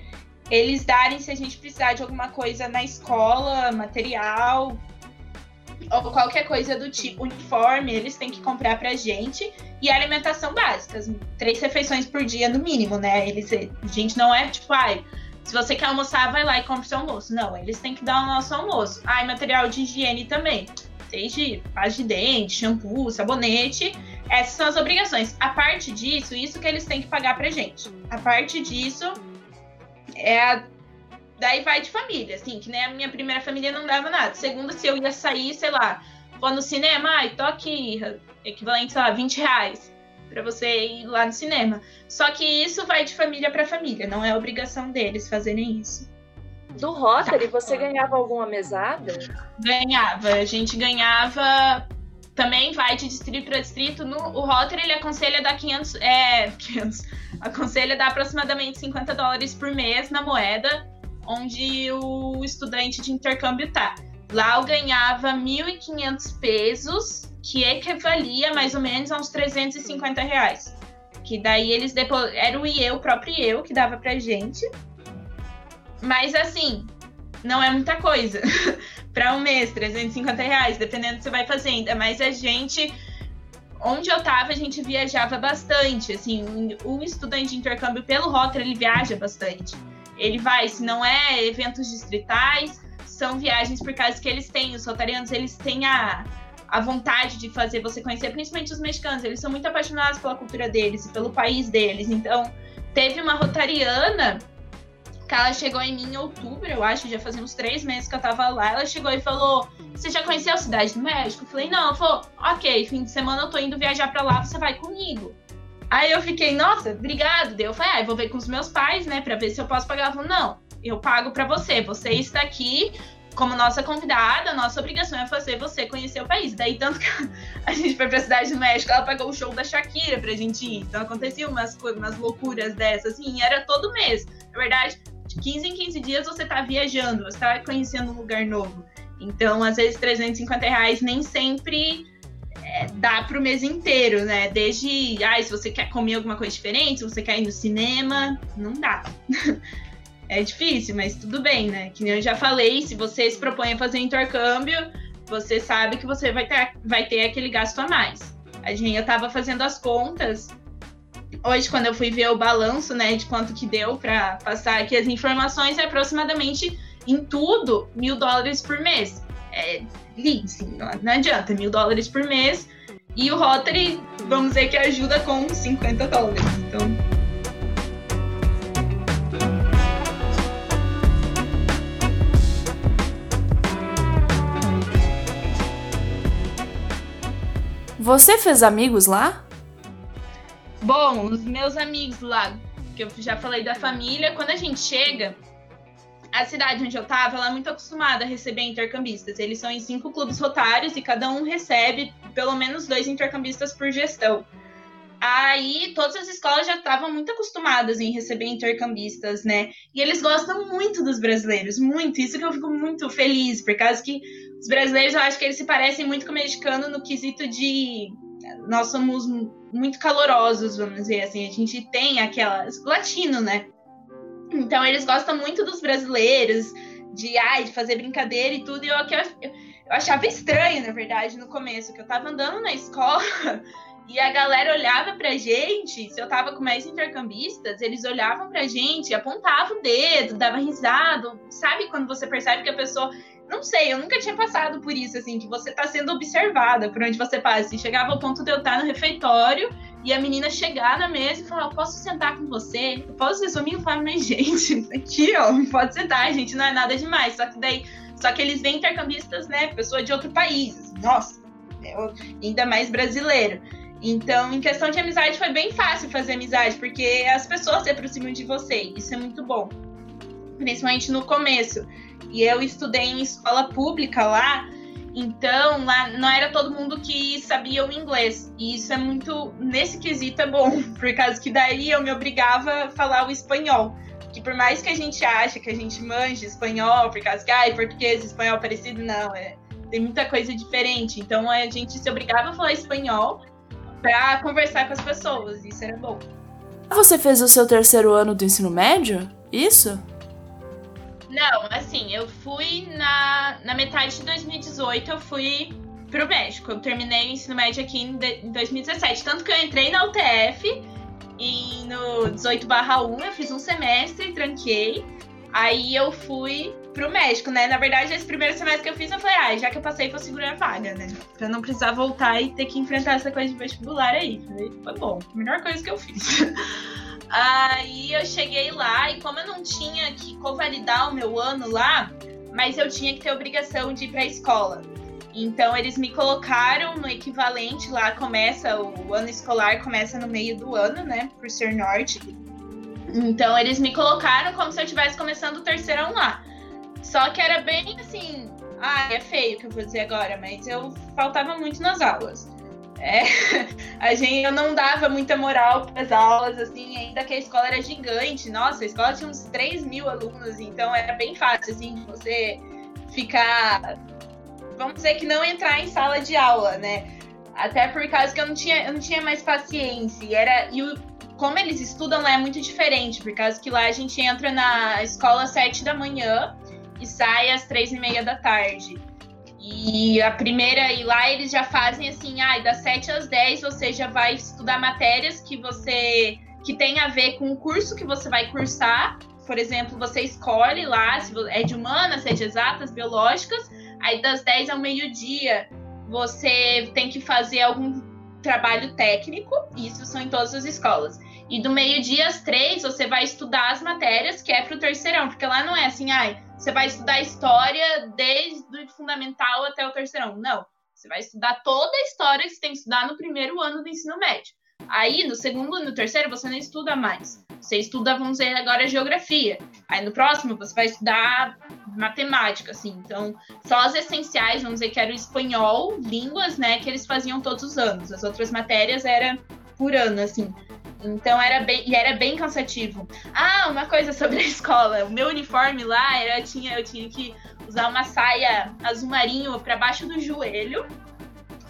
Eles darem se a gente precisar de alguma coisa na escola, material, ou qualquer coisa do tipo, uniforme, eles têm que comprar pra gente. E alimentação básica, três refeições por dia no mínimo, né? Eles, a gente não é tipo, ai, se você quer almoçar, vai lá e compra seu almoço. Não, eles têm que dar o nosso almoço. Ah, e material de higiene também. Desde pasta de dente, shampoo, sabonete. Essas são as obrigações. A parte disso, isso que eles têm que pagar pra gente. A parte disso é a daí vai de família, assim, que nem a minha primeira família não dava nada. Segunda, se eu ia sair, sei lá, vou no cinema, ai, tô aqui, equivalente, sei lá, 20 reais para você ir lá no cinema. Só que isso vai de família para família, não é obrigação deles fazerem isso. Do Rotary, você ganhava alguma mesada? Ganhava. A gente ganhava. Também vai de distrito para distrito. No, o Rotary ele aconselha dar 500. É. 500. Aconselha dar aproximadamente 50 dólares por mês na moeda onde o estudante de intercâmbio tá. Lá eu ganhava 1.500 pesos, que equivalia mais ou menos a uns 350 reais. Que daí eles depois. Era o IE, o próprio eu, que dava pra gente. Mas assim, não é muita coisa. para um mês, 350 reais, dependendo do que você vai fazendo. Mas a gente. Onde eu tava, a gente viajava bastante. Assim, o estudante de intercâmbio pelo Rotary, ele viaja bastante. Ele vai, se não é eventos distritais, são viagens por causa que eles têm. Os rotarianos, eles têm a, a vontade de fazer você conhecer, principalmente os mexicanos. Eles são muito apaixonados pela cultura deles e pelo país deles. Então, teve uma rotariana que ela chegou em mim em outubro, eu acho, já fazia uns três meses que eu tava lá. Ela chegou e falou: Você já conheceu a cidade do México? Eu falei: Não. Ela falou: Ok, fim de semana eu tô indo viajar pra lá, você vai comigo. Aí eu fiquei: Nossa, obrigado. Daí eu falei: Ah, eu vou ver com os meus pais, né, pra ver se eu posso pagar. Ela falou: Não, eu pago pra você. Você está aqui como nossa convidada, nossa obrigação é fazer você conhecer o país. Daí, tanto que a gente foi pra cidade do México, ela pagou o show da Shakira pra gente ir. Então, acontecia umas, umas loucuras dessas, assim, era todo mês. Na verdade, de 15 em 15 dias você tá viajando, você tá conhecendo um lugar novo. Então, às vezes, 350 reais nem sempre é, dá pro mês inteiro, né? Desde, ah, se você quer comer alguma coisa diferente, se você quer ir no cinema, não dá. é difícil, mas tudo bem, né? Que nem eu já falei, se você se propõe a fazer intercâmbio, você sabe que você vai ter, vai ter aquele gasto a mais. A gente, eu tava fazendo as contas hoje, quando eu fui ver o balanço, né, de quanto que deu para passar aqui as informações, é aproximadamente em tudo mil dólares por mês. É sim, não adianta, mil dólares por mês. E o Rotary, vamos dizer que ajuda com 50 dólares. Então. Você fez amigos lá? Bom, os meus amigos lá, que eu já falei da família, quando a gente chega, a cidade onde eu tava, ela é muito acostumada a receber intercambistas. Eles são em cinco clubes rotários e cada um recebe pelo menos dois intercambistas por gestão. Aí todas as escolas já estavam muito acostumadas em receber intercambistas, né? E eles gostam muito dos brasileiros, muito. Isso que eu fico muito feliz, por causa que os brasileiros eu acho que eles se parecem muito com o mexicano no quesito de nós somos muito calorosos, vamos dizer assim. A gente tem aquelas. Latino, né? Então eles gostam muito dos brasileiros, de, ai, de fazer brincadeira e tudo. E eu, eu, eu achava estranho, na verdade, no começo, que eu tava andando na escola e a galera olhava pra gente. Se eu tava com mais intercambistas, eles olhavam pra gente, apontavam o dedo, dava risada. Sabe quando você percebe que a pessoa não sei, eu nunca tinha passado por isso, assim, que você tá sendo observada por onde você passa. E chegava ao ponto de eu estar no refeitório e a menina chegar na mesa e falar: Posso sentar com você? Eu posso resumir e falar: Mas, gente, aqui, ó, pode sentar, gente, não é nada demais. Só que daí, só que eles vêm intercambistas, né? Pessoa de outro país. Assim, nossa, é ainda mais brasileiro. Então, em questão de amizade, foi bem fácil fazer amizade, porque as pessoas se aproximam de você. Isso é muito bom. Principalmente no começo. E eu estudei em escola pública lá, então lá não era todo mundo que sabia o inglês. E isso é muito, nesse quesito é bom, por causa que daí eu me obrigava a falar o espanhol. Que por mais que a gente ache que a gente manje espanhol, por causa que, ai, português e espanhol parecido, não, é, tem muita coisa diferente. Então a gente se obrigava a falar espanhol para conversar com as pessoas, isso era bom. Você fez o seu terceiro ano do ensino médio? Isso? Não, assim, eu fui na, na metade de 2018, eu fui pro México. Eu terminei o ensino médio aqui em, de, em 2017. Tanto que eu entrei na UTF e no 18 1 eu fiz um semestre, tranquei. Aí eu fui pro México, né? Na verdade, esse primeiro semestre que eu fiz, eu falei, ah, já que eu passei, vou segurar a vaga, né? Pra não precisar voltar e ter que enfrentar essa coisa de vestibular aí. Foi bom, melhor coisa que eu fiz. Aí eu cheguei lá e como eu não tinha que convalidar o meu ano lá, mas eu tinha que ter obrigação de ir para a escola. Então eles me colocaram no equivalente lá, começa, o ano escolar começa no meio do ano, né? Por ser norte. Então eles me colocaram como se eu estivesse começando o terceirão lá. Só que era bem assim. Ah, é feio o que eu vou dizer agora, mas eu faltava muito nas aulas. É, a gente, eu não dava muita moral para as aulas, assim, ainda que a escola era gigante. Nossa, a escola tinha uns 3 mil alunos, então era bem fácil, assim, de você ficar. Vamos dizer que não entrar em sala de aula, né? Até por causa que eu não tinha, eu não tinha mais paciência. E, era, e o, como eles estudam lá é muito diferente, por causa que lá a gente entra na escola às 7 da manhã e sai às três e meia da tarde. E a primeira, e lá eles já fazem assim, ah, das 7 às 10 você já vai estudar matérias que você que tem a ver com o curso que você vai cursar. Por exemplo, você escolhe lá se é de humanas, se é de exatas, biológicas. Aí das 10 ao meio-dia você tem que fazer algum trabalho técnico, isso são em todas as escolas. E do meio-dia às três, você vai estudar as matérias que é para o terceirão, porque lá não é assim, ai, você vai estudar história desde o fundamental até o terceirão. Não. Você vai estudar toda a história que você tem que estudar no primeiro ano do ensino médio. Aí, no segundo e no terceiro, você não estuda mais. Você estuda, vamos dizer, agora geografia. Aí no próximo, você vai estudar matemática, assim. Então, só as essenciais, vamos dizer que era o espanhol, línguas, né, que eles faziam todos os anos. As outras matérias era por ano, assim. Então era bem, e era bem cansativo. Ah, uma coisa sobre a escola. O meu uniforme lá era tinha eu tinha que usar uma saia azul marinho para baixo do joelho,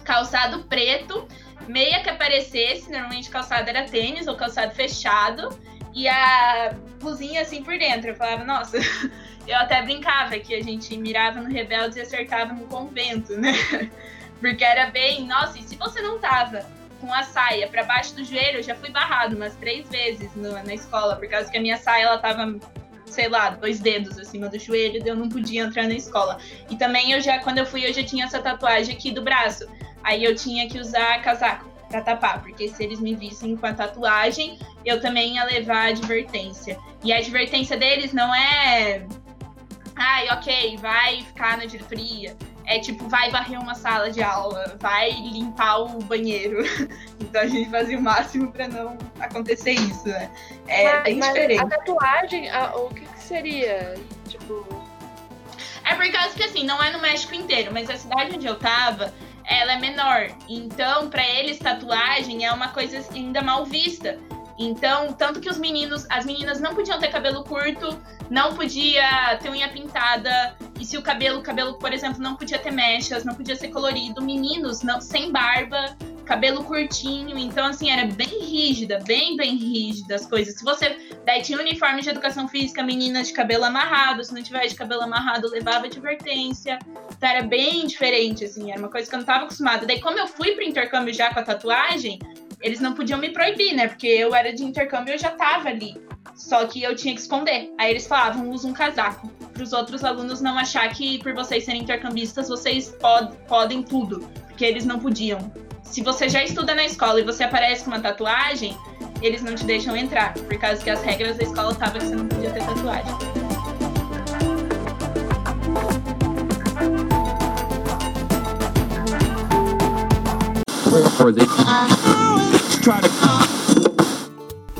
calçado preto, meia que aparecesse, normalmente calçado era tênis ou calçado fechado e a blusinha assim por dentro. Eu falava, nossa, eu até brincava que a gente mirava no Rebeldes e acertava no convento, né? Porque era bem, nossa, e se você não tava com a saia para baixo do joelho, eu já fui barrado umas três vezes no, na escola, por causa que a minha saia ela tava, sei lá, dois dedos acima do joelho, eu não podia entrar na escola. E também eu já, quando eu fui, eu já tinha essa tatuagem aqui do braço. Aí eu tinha que usar casaco para tapar, porque se eles me vissem com a tatuagem, eu também ia levar advertência. E a advertência deles não é ai, ok, vai ficar na diretoria é tipo, vai varrer uma sala de aula, vai limpar o banheiro. então a gente fazia o máximo para não acontecer isso, né? É mas, bem diferente. A tatuagem, a, o que, que seria? Tipo. É por causa que assim, não é no México inteiro, mas a cidade onde eu tava, ela é menor. Então, para eles, tatuagem é uma coisa ainda mal vista. Então, tanto que os meninos, as meninas não podiam ter cabelo curto, não podia ter unha pintada, e se o cabelo, cabelo, por exemplo, não podia ter mechas, não podia ser colorido, meninos não sem barba, cabelo curtinho, então assim, era bem rígida, bem, bem rígida as coisas. Se você daí tinha uniforme de educação física, meninas de cabelo amarrado, se não tiver de cabelo amarrado, levava advertência. Então era bem diferente assim, era uma coisa que eu não estava acostumada. Daí como eu fui pro intercâmbio já com a tatuagem, eles não podiam me proibir, né? Porque eu era de intercâmbio e eu já tava ali. Só que eu tinha que esconder. Aí eles falavam, usa um casaco. Para os outros alunos não achar que por vocês serem intercambistas, vocês pod podem tudo. Porque eles não podiam. Se você já estuda na escola e você aparece com uma tatuagem, eles não te deixam entrar. Por causa que as regras da escola estavam que você não podia ter tatuagem.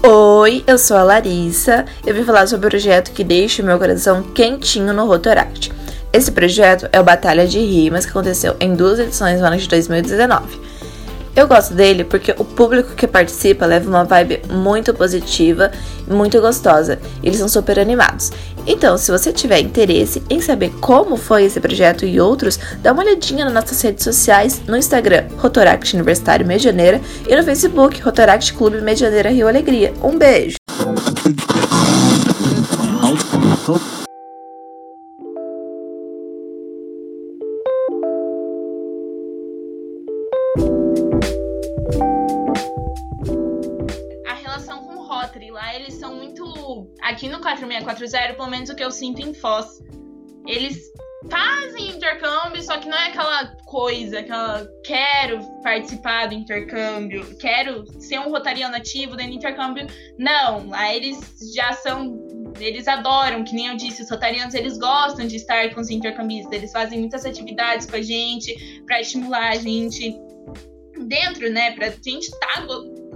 Oi, eu sou a Larissa. Eu vim falar sobre o projeto que deixa o meu coração quentinho no Rotaract. Esse projeto é o Batalha de Rimas, que aconteceu em duas edições no ano de 2019. Eu gosto dele porque o público que participa leva uma vibe muito positiva e muito gostosa. Eles são super animados. Então, se você tiver interesse em saber como foi esse projeto e outros, dá uma olhadinha nas nossas redes sociais, no Instagram, Rotoract Universitário Medianeira, e no Facebook, Rotoract Clube Medianeira Rio Alegria. Um beijo! Aqui no 4640, pelo menos o que eu sinto em Foz, eles fazem intercâmbio, só que não é aquela coisa, aquela quero participar do intercâmbio, quero ser um rotariano ativo dentro do intercâmbio. Não, lá eles já são eles adoram, que nem eu disse, os rotarianos eles gostam de estar com os intercambistas, eles fazem muitas atividades com a gente para estimular a gente dentro, né, pra gente estar tá,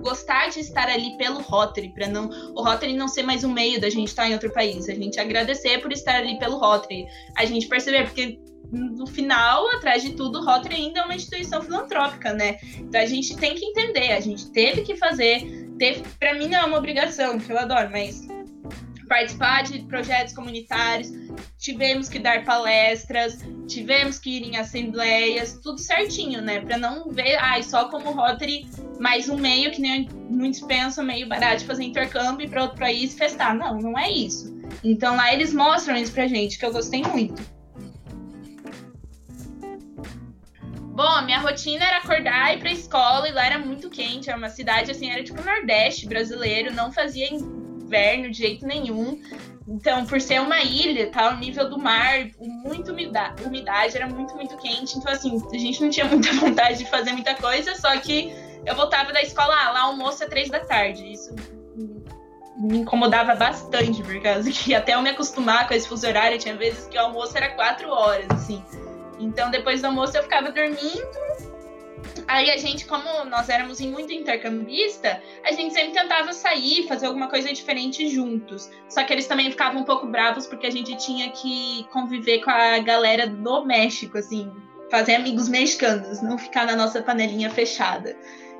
gostar de estar ali pelo Rotary, para não o Rotary não ser mais um meio da gente estar em outro país, a gente agradecer por estar ali pelo Rotary, a gente perceber porque no final, atrás de tudo, o Rotary ainda é uma instituição filantrópica, né? Então a gente tem que entender, a gente teve que fazer, teve, para mim não é uma obrigação, que eu adoro, mas participar de projetos comunitários, tivemos que dar palestras, tivemos que ir em assembleias, tudo certinho, né? Para não ver, ai, só como Rotary, mais um meio que nem muitos pensam, meio barato de fazer intercâmbio para outro país festar. Não, não é isso. Então lá eles mostram isso pra gente, que eu gostei muito. Bom, minha rotina era acordar e ir pra escola, e lá era muito quente, era uma cidade assim, era tipo Nordeste brasileiro, não fazia inverno de jeito nenhum. Então, por ser uma ilha, tá, o nível do mar, muito umidade, umidade, era muito, muito quente. Então, assim, a gente não tinha muita vontade de fazer muita coisa, só que eu voltava da escola, ah, lá almoço é três da tarde. Isso me incomodava bastante, por causa que até eu me acostumar com esse fuso horário, tinha vezes que o almoço era quatro horas, assim. Então, depois do almoço, eu ficava dormindo Aí a gente, como nós éramos muito intercambista, a gente sempre tentava sair, fazer alguma coisa diferente juntos. Só que eles também ficavam um pouco bravos porque a gente tinha que conviver com a galera do México, assim, fazer amigos mexicanos, não ficar na nossa panelinha fechada.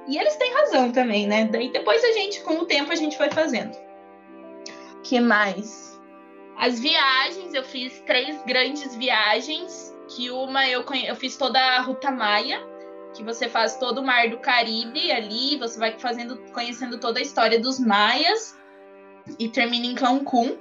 E eles têm razão também, né? Daí depois a gente, com o tempo, a gente foi fazendo. que mais? As viagens, eu fiz três grandes viagens, que uma eu, eu fiz toda a Ruta Maia, que você faz todo o mar do Caribe ali, você vai fazendo, conhecendo toda a história dos maias e termina em Cancún.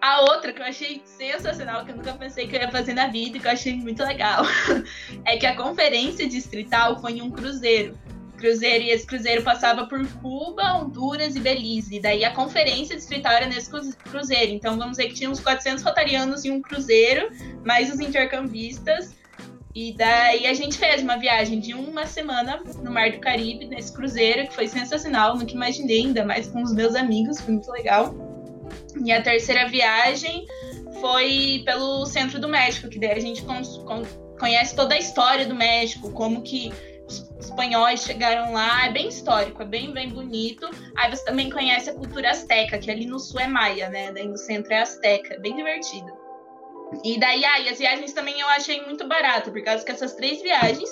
A outra que eu achei sensacional, que eu nunca pensei que eu ia fazer na vida e que eu achei muito legal, é que a conferência distrital foi em um cruzeiro. Cruzeiro, e esse cruzeiro passava por Cuba, Honduras e Belize. Daí a conferência distrital era nesse cruzeiro. Então vamos dizer que tinha uns 400 rotarianos em um cruzeiro, mais os intercambistas. E daí a gente fez uma viagem de uma semana no Mar do Caribe, nesse cruzeiro, que foi sensacional, nunca imaginei, ainda mais com os meus amigos, foi muito legal. E a terceira viagem foi pelo centro do México, que daí a gente conhece toda a história do México, como que os espanhóis chegaram lá, é bem histórico, é bem, bem bonito. Aí você também conhece a cultura azteca, que ali no sul é maia, né? Daí no centro é azteca, é bem divertido. E daí, aí, ah, as viagens também eu achei muito barato, por causa que essas três viagens,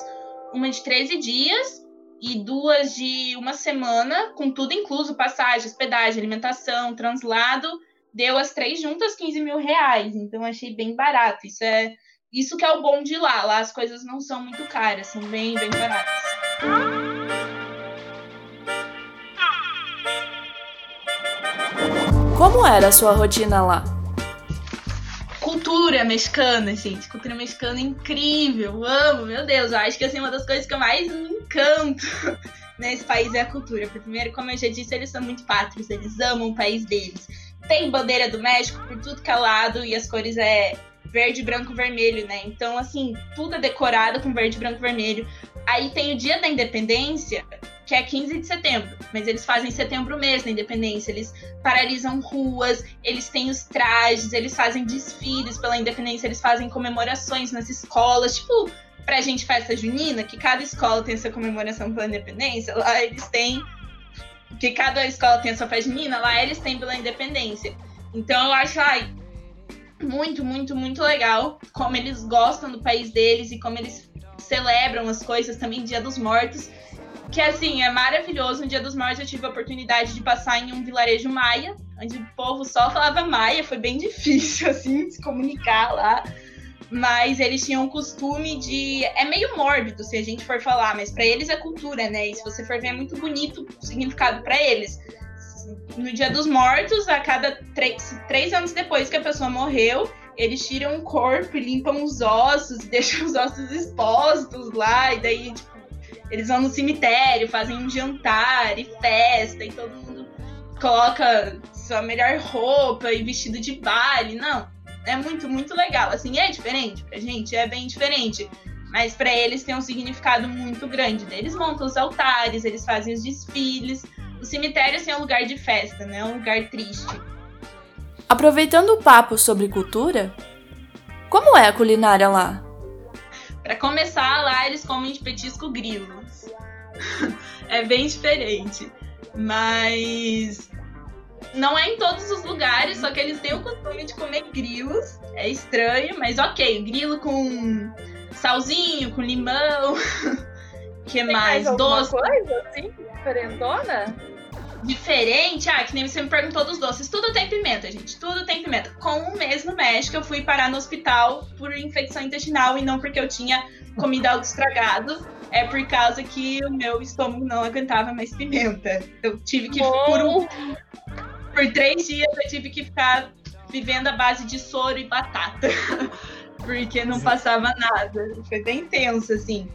uma de 13 dias e duas de uma semana, com tudo incluso, passagem, hospedagem, alimentação, translado, deu as três juntas 15 mil reais. Então achei bem barato. Isso é isso que é o bom de lá. Lá as coisas não são muito caras, são bem, bem baratas. Como era a sua rotina lá? Cultura mexicana, gente. Cultura mexicana incrível. amo, meu Deus. Eu acho que assim, uma das coisas que eu mais me encanto nesse país é a cultura. Porque, primeiro, como eu já disse, eles são muito pátrios, eles amam o país deles. Tem bandeira do México por tudo que é lado e as cores é verde, branco, vermelho, né? Então, assim, tudo é decorado com verde, branco, vermelho. Aí tem o dia da independência, que é 15 de setembro, mas eles fazem setembro mês na independência, eles paralisam ruas, eles têm os trajes, eles fazem desfiles pela independência, eles fazem comemorações nas escolas, tipo, pra gente festa junina, que cada escola tem sua comemoração pela independência, lá eles têm que cada escola tem a sua festa junina, lá eles têm pela independência. Então eu acho, ai, muito, muito, muito legal como eles gostam do país deles e como eles celebram as coisas também Dia dos Mortos que assim, é maravilhoso. No Dia dos Mortos eu tive a oportunidade de passar em um vilarejo maia, onde o povo só falava maia, foi bem difícil, assim, se comunicar lá. Mas eles tinham o costume de. É meio mórbido se a gente for falar, mas para eles é cultura, né? E se você for ver, é muito bonito o significado para eles. No Dia dos Mortos, a cada três, três anos depois que a pessoa morreu, eles tiram o corpo limpam os ossos, deixam os ossos expostos lá, e daí, tipo, eles vão no cemitério, fazem um jantar e festa, e todo mundo coloca sua melhor roupa e vestido de baile. Não, é muito, muito legal. Assim, é diferente pra gente, é bem diferente. Mas para eles tem um significado muito grande. Eles montam os altares, eles fazem os desfiles. O cemitério assim, é um lugar de festa, né? É um lugar triste. Aproveitando o papo sobre cultura, como é a culinária lá? Para começar, lá eles comem de petisco grilos. é bem diferente. Mas não é em todos os lugares, só que eles têm o costume de comer grilos. É estranho, mas ok. Grilo com salzinho, com limão. que Tem mais? mais Doce. coisa assim, diferentona? Diferente? Ah, que nem você me perguntou dos doces. Tudo tem pimenta, gente. Tudo tem pimenta. Com um mês no México, eu fui parar no hospital por infecção intestinal e não porque eu tinha comido algo estragado. É por causa que o meu estômago não aguentava mais pimenta. Eu tive que, por, um, por três dias, eu tive que ficar vivendo à base de soro e batata. porque não passava nada. Foi bem tenso, assim.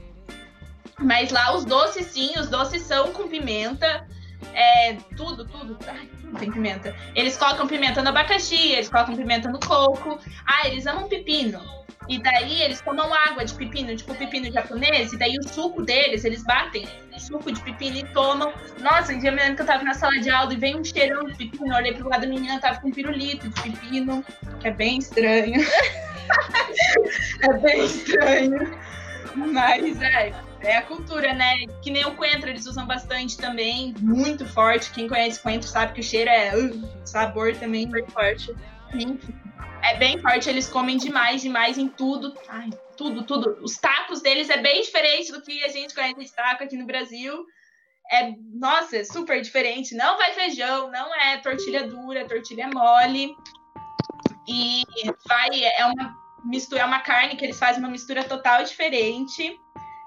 Mas lá os doces, sim, os doces são com pimenta. É, tudo, tudo. Ai, tudo tem pimenta. Eles colocam pimenta no abacaxi, eles colocam pimenta no coco. Ah, eles amam pepino. E daí eles tomam água de pepino, tipo pepino japonês, e daí o suco deles, eles batem suco de pepino e tomam. Nossa, um dia eu me lembro que eu tava na sala de aula e veio um cheirão de pepino, eu olhei pro lado da menina, tava com um pirulito de pepino, que é bem estranho. é bem estranho. Mas é, é a cultura, né? Que nem o coentro, eles usam bastante também, muito forte. Quem conhece coentro sabe que o cheiro é uh, sabor também Bem forte. É bem forte, eles comem demais, demais em tudo. Ai, tudo, tudo. Os tacos deles é bem diferente do que a gente conhece de taco aqui no Brasil. É, nossa, é super diferente. Não vai feijão, não é tortilha dura, tortilha mole. E vai, é uma mistura, é uma carne que eles fazem uma mistura total diferente.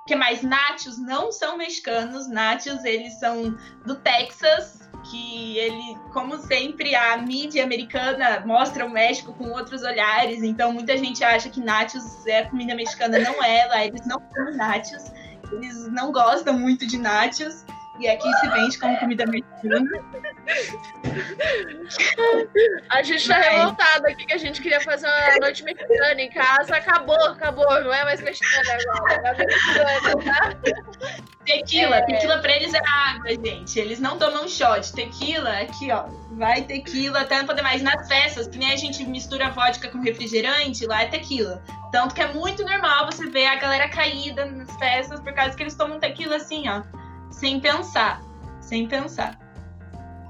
Que mais? Nachos não são mexicanos, nachos eles são do Texas, que ele, como sempre, a mídia americana mostra o México com outros olhares, então muita gente acha que nachos é comida mexicana, não é, lá eles não comem nachos, eles não gostam muito de nachos, e aqui se vende como comida mexicana. A gente tá Mas- revoltada aqui que a gente queria fazer uma noite mexicana em casa. Acabou, acabou. Não é mais mexicana agora. É mexicana, tá? Tequila, É. tequila pra eles é água, gente. Eles não tomam shot. Tequila, aqui, ó. Vai tequila até não poder mais. Nas festas, que nem a gente mistura vodka com refrigerante, lá é tequila. Tanto que é muito normal você ver a galera caída nas festas por causa que eles tomam tequila assim, ó. Sem pensar. Sem pensar.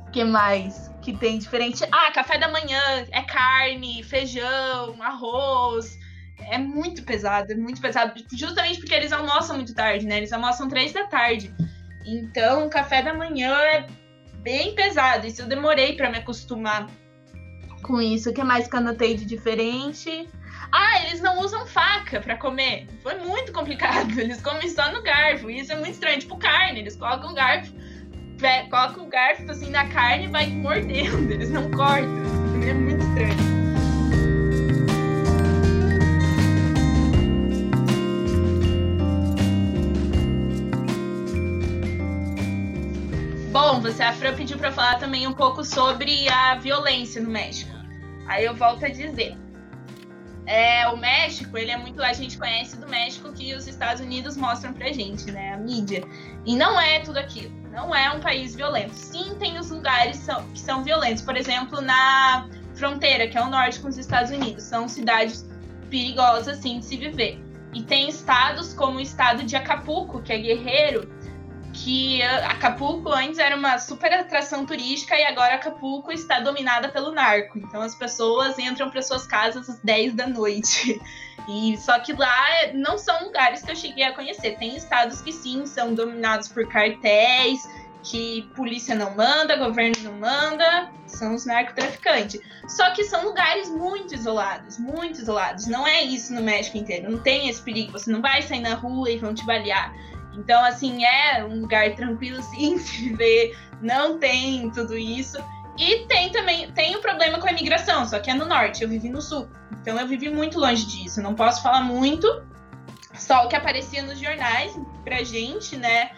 O que mais que tem diferente? Ah, café da manhã é carne, feijão, arroz. É muito pesado, é muito pesado. Justamente porque eles almoçam muito tarde, né? Eles almoçam três da tarde. Então, o café da manhã é bem pesado. Isso eu demorei pra me acostumar com isso. O que mais que eu anotei de diferente? Ah, eles não usam faca pra comer. Foi muito complicado. Eles comem só no garfo. E isso é muito estranho. Tipo carne, eles colocam o garfo, colocam o garfo assim na carne e vai mordendo. Eles não cortam. É muito estranho. Bom, você a Fran pediu para falar também um pouco sobre a violência no México. Aí eu volto a dizer. É, o México, ele é muito. A gente conhece do México que os Estados Unidos mostram pra gente, né? A mídia. E não é tudo aquilo. Não é um país violento. Sim, tem os lugares são- que são violentos. Por exemplo, na fronteira, que é o norte com os Estados Unidos. São cidades perigosas, sim, de se viver. E tem estados como o estado de Acapulco, que é Guerreiro, que ah, Acapulco antes era uma super atração turística e agora Acapulco está dominada pelo narco. Então as pessoas entram para suas casas às 10 da noite. E só que lá não são lugares que eu cheguei a conhecer. Tem estados que sim são dominados por cartéis, que polícia não manda, governo não manda, são os narcotraficantes. Só que são lugares muito isolados, muito isolados. Não é isso no México inteiro. Não tem esse perigo. Você não vai sair na rua e vão te balear. Então, assim, é um lugar tranquilo, sim, de viver. Não tem tudo isso. E tem também, tem o problema com a imigração, só que é no norte, eu vivi no sul. Então eu vivi muito longe disso. Não posso falar muito. Só o que aparecia nos jornais pra gente, né?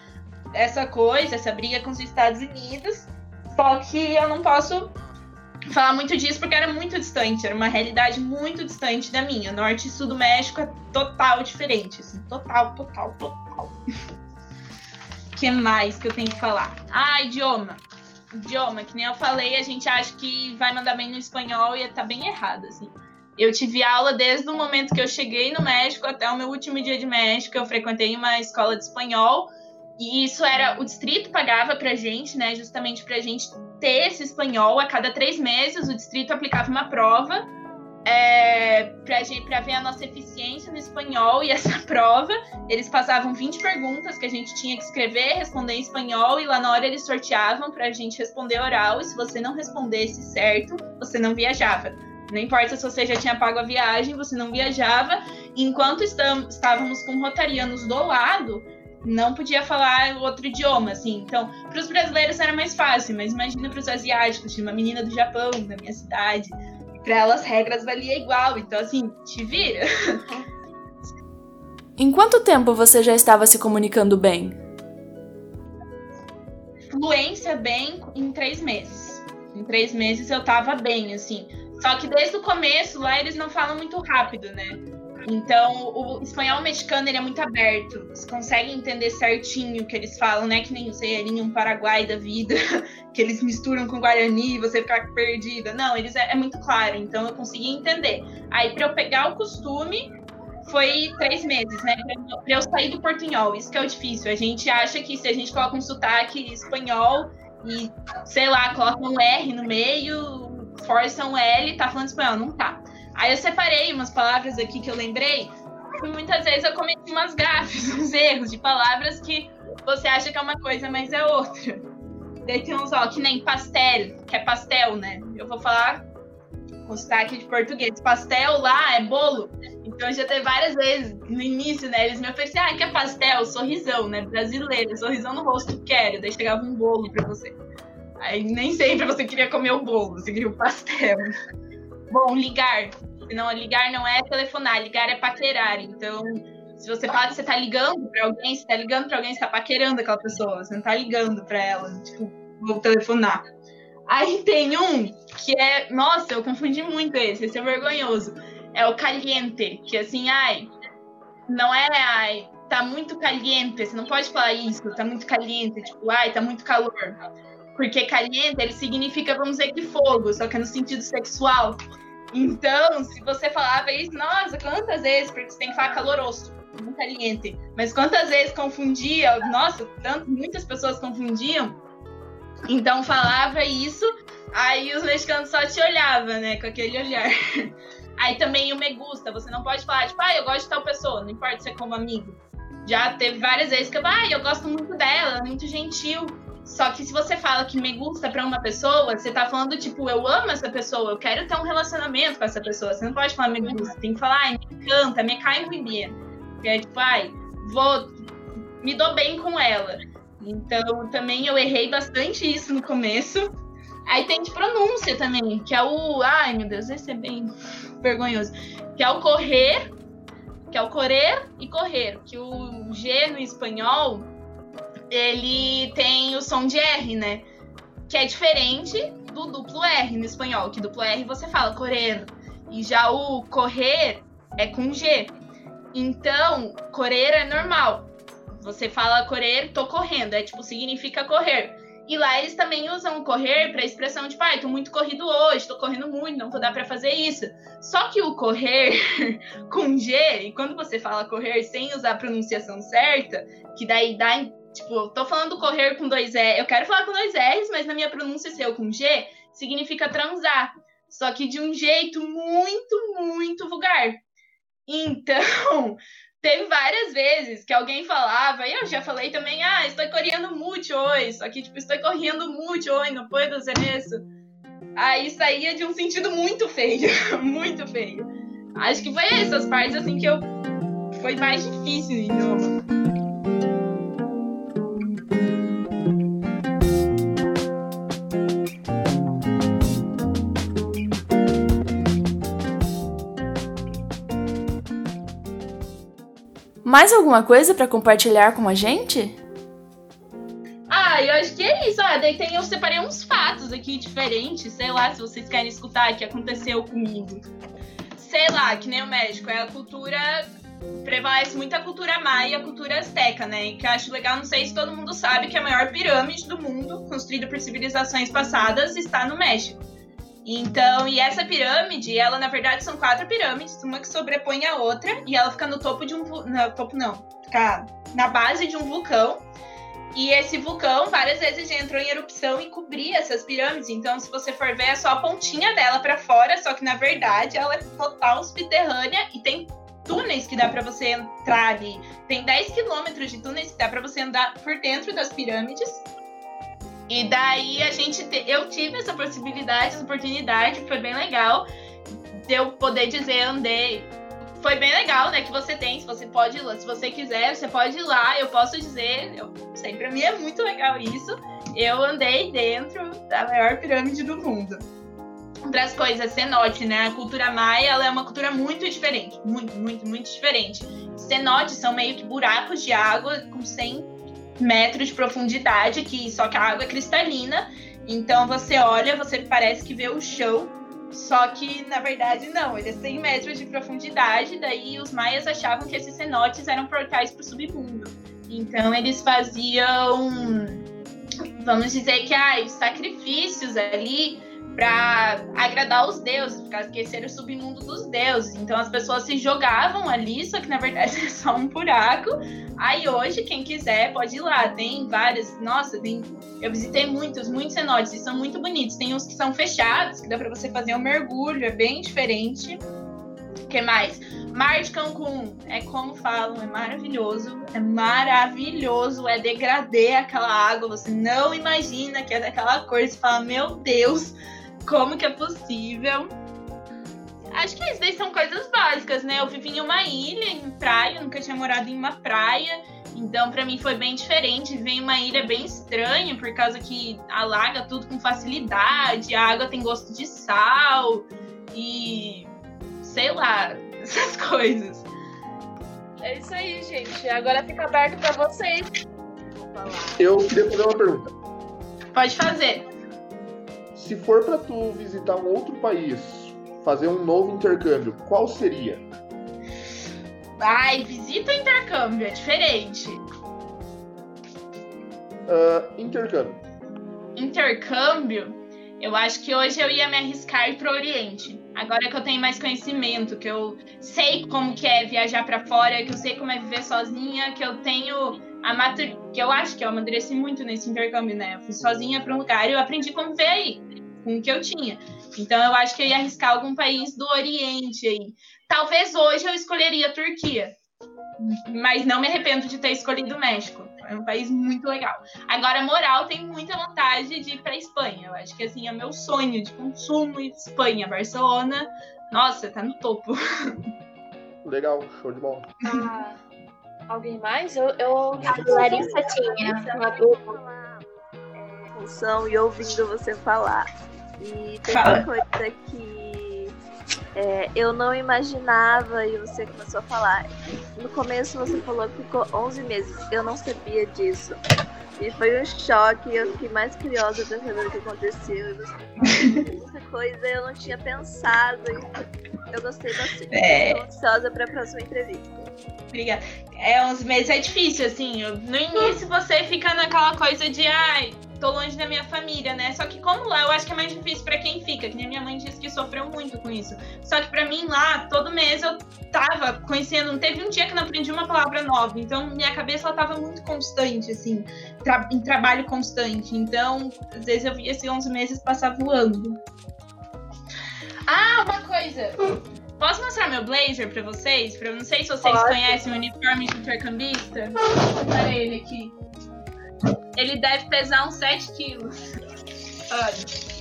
Essa coisa, essa briga com os Estados Unidos. Só que eu não posso falar muito disso porque era muito distante, era uma realidade muito distante da minha. Norte e sul do México é total diferente, assim, total, total, total. O que mais que eu tenho que falar? Ah, idioma. idioma, que nem eu falei, a gente acha que vai mandar bem no espanhol e tá bem errado, assim. Eu tive aula desde o momento que eu cheguei no México até o meu último dia de México. Eu frequentei uma escola de espanhol e isso era o distrito pagava pra gente, né? Justamente pra gente ter esse espanhol. A cada três meses o distrito aplicava uma prova é, pra, gente, ver a nossa eficiência no espanhol. E essa prova, eles passavam 20 perguntas que a gente tinha que escrever, responder em espanhol. E lá na hora eles sorteavam pra gente responder oral. E se você não respondesse certo, você não viajava. Não importa se você já tinha pago a viagem, você não viajava. Enquanto estávamos com rotarianos do lado, não podia falar outro idioma, assim. Então, para os brasileiros era mais fácil, mas imagina para os asiáticos, tinha uma menina do Japão, da minha cidade. Para elas, as regras valia igual. Então, assim, te vira. Em quanto tempo você já estava se comunicando bem? Fluência bem em três meses. Em três meses eu tava bem, assim. Só que desde o começo lá eles não falam muito rápido, né? Então, o espanhol mexicano ele é muito aberto. Você consegue entender certinho o que eles falam, né? Que nem o Serrinho, um Paraguai da vida, que eles misturam com Guarani e você fica perdida. Não, eles é, é muito claro, então eu consegui entender. Aí, para eu pegar o costume, foi três meses, né? Pra eu sair do portunhol. Isso que é o difícil. A gente acha que se a gente coloca um sotaque espanhol e, sei lá, coloca um R no meio, força um L, tá falando espanhol, não tá. Aí eu separei umas palavras aqui que eu lembrei, e muitas vezes eu cometi umas gafes, uns erros de palavras que você acha que é uma coisa, mas é outra. Daí tem uns, ó, que nem pastel, que é pastel, né? Eu vou falar com sotaque de português. Pastel lá é bolo. Então já teve várias vezes no início, né? Eles me ofereciam, ah, que é pastel, sorrisão, né? Brasileiro, sorrisão no rosto, quero. Daí chegava um bolo pra você. Aí nem sempre você queria comer o bolo, você queria o pastel. Bom, ligar. Não, ligar não é telefonar, ligar é paquerar. Então, se você fala que você tá ligando pra alguém, você tá ligando pra alguém, você tá paquerando aquela pessoa, você não tá ligando pra ela, tipo, vou telefonar. Aí tem um que é, nossa, eu confundi muito esse, esse é vergonhoso. É o caliente, que assim, ai, não é, ai, tá muito caliente, você não pode falar isso, tá muito caliente, tipo, ai, tá muito calor. Porque caliente, ele significa, vamos dizer que fogo, só que é no sentido sexual. Então, se você falava isso, nossa, quantas vezes, porque você tem que falar caloroso, não caliente. Mas quantas vezes confundia, nossa, tanto, muitas pessoas confundiam. Então falava isso, aí os mexicanos só te olhavam, né, com aquele olhar. Aí também o me gusta, você não pode falar, tipo, ah, eu gosto de tal pessoa, não importa se é como amigo. Já teve várias vezes que eu, ah, eu gosto muito dela, ela é muito gentil. Só que se você fala que me gusta pra uma pessoa, você tá falando, tipo, eu amo essa pessoa, eu quero ter um relacionamento com essa pessoa. Você não pode falar me gusta, tem que falar, ai, me encanta, me cai muito bem. Que é tipo, ai, vou, me dou bem com ela. Então, também eu errei bastante isso no começo. Aí tem de pronúncia também, que é o. Ai, meu Deus, esse é bem vergonhoso. Que é o correr, que é o correr e correr. Que o G no espanhol ele tem o som de R, né? Que é diferente do duplo R no espanhol, que duplo R você fala correndo. E já o correr é com G. Então, correr é normal. Você fala correr, tô correndo, é tipo, significa correr. E lá eles também usam correr para expressão de, pai, tô muito corrido hoje, tô correndo muito, não tô dá para fazer isso. Só que o correr com G, e quando você fala correr sem usar a pronunciação certa, que daí dá Tipo, tô falando correr com dois R. Eu quero falar com dois R's, mas na minha pronúncia seu com G significa transar. Só que de um jeito muito, muito vulgar. Então, teve várias vezes que alguém falava, e eu já falei também, ah, estou correndo muito hoje. Só que, tipo, estou correndo muito hoje, não pode ser isso. Aí saía de um sentido muito feio, muito feio. Acho que foi essas partes, assim, que eu... Foi mais difícil no Mais alguma coisa para compartilhar com a gente? Ah, eu acho que é isso. Ah, daí tem, eu separei uns fatos aqui diferentes, sei lá, se vocês querem escutar, que aconteceu comigo. Sei lá, que nem o México, é a cultura prevalece muito a cultura maia e a cultura azteca, né? Que eu acho legal, não sei se todo mundo sabe que a maior pirâmide do mundo, construída por civilizações passadas, está no México. Então, e essa pirâmide, ela na verdade são quatro pirâmides, uma que sobrepõe a outra, e ela fica no topo de um. Não, topo não. Fica na base de um vulcão. E esse vulcão várias vezes já entrou em erupção e cobria essas pirâmides. Então, se você for ver, é só a pontinha dela para fora, só que na verdade ela é total subterrânea e tem túneis que dá para você entrar ali. Tem 10 quilômetros de túneis que dá para você andar por dentro das pirâmides. E daí a gente, te, eu tive essa possibilidade, essa oportunidade, foi bem legal de eu poder dizer andei. Foi bem legal, né? Que você tem, se você pode ir lá, se você quiser, você pode ir lá. Eu posso dizer, eu sei, para mim é muito legal isso. Eu andei dentro da maior pirâmide do mundo outras coisas, cenote, né? A cultura maia ela é uma cultura muito diferente, muito, muito, muito diferente. Cenotes são meio que buracos de água com 100 metros de profundidade, que só que a água é cristalina. Então você olha, você parece que vê o chão, só que na verdade não, ele é 100 metros de profundidade. Daí os maias achavam que esses cenotes eram portais para o submundo. Então eles faziam, vamos dizer que ah, sacrifícios ali para agradar os deuses, porque esqueceram o submundo dos deuses. Então as pessoas se jogavam ali, só que na verdade é só um buraco. Aí hoje, quem quiser pode ir lá. Tem várias. Nossa, tem. Eu visitei muitos, muitos cenotes e são muito bonitos. Tem uns que são fechados, que dá para você fazer um mergulho, é bem diferente. O que mais? Mar de Cancún, é como falam, é maravilhoso, é maravilhoso, é degradê aquela água, você não imagina que é daquela cor, você fala, meu Deus, como que é possível? Acho que isso daí são coisas básicas, né? Eu vivi em uma ilha, em praia, nunca tinha morado em uma praia. Então, para mim foi bem diferente. Viver em uma ilha bem estranha, por causa que alaga tudo com facilidade, a água tem gosto de sal e sei lá, essas coisas. É isso aí, gente. Agora fica aberto para vocês. Eu queria fazer uma pergunta. Pode fazer se for para tu visitar um outro país, fazer um novo intercâmbio, qual seria? Ai, visita intercâmbio, é diferente. Uh, intercâmbio. Intercâmbio, eu acho que hoje eu ia me arriscar para o Oriente. Agora que eu tenho mais conhecimento, que eu sei como que é viajar para fora, que eu sei como é viver sozinha, que eu tenho a matur... que eu acho que eu amadureci muito nesse intercâmbio, né? Eu fui sozinha para um lugar e eu aprendi como ver aí com o que eu tinha. Então eu acho que eu ia arriscar algum país do Oriente aí. Talvez hoje eu escolheria a Turquia. Mas não me arrependo de ter escolhido o México. É um país muito legal. Agora, moral tem muita vontade de ir para Espanha. Eu acho que assim é meu sonho de consumo Espanha, Barcelona. Nossa, tá no topo. Legal, show de bola. Ah, alguém mais? Eu, eu... A Larissa tinha uma dúvida. Função e ouvindo você falar. E tem Fala. uma coisa que é, eu não imaginava e você começou a falar. No começo você falou que ficou 11 meses. Eu não sabia disso. E foi um choque, eu fiquei mais curiosa pra saber o que aconteceu. E você essa coisa eu não tinha pensado. E eu gostei bastante. É... Estou ansiosa pra próxima entrevista. Obrigada. É, 11 meses é difícil, assim. No início você fica naquela coisa de, ai, tô longe da minha família, né? Só que como lá, eu acho que é mais difícil para quem fica, que nem minha mãe disse que sofreu muito com isso. Só que para mim lá, todo mês eu tava conhecendo, não teve um dia que eu não aprendi uma palavra nova. Então minha cabeça ela tava muito constante, assim, tra em trabalho constante. Então, às vezes eu via esses 11 meses passar voando. Ah, uma coisa. Posso mostrar meu blazer pra vocês? Pra, não sei se vocês Pode. conhecem o uniforme de intercambista. Olha ele aqui. Ele deve pesar uns 7 quilos. Olha.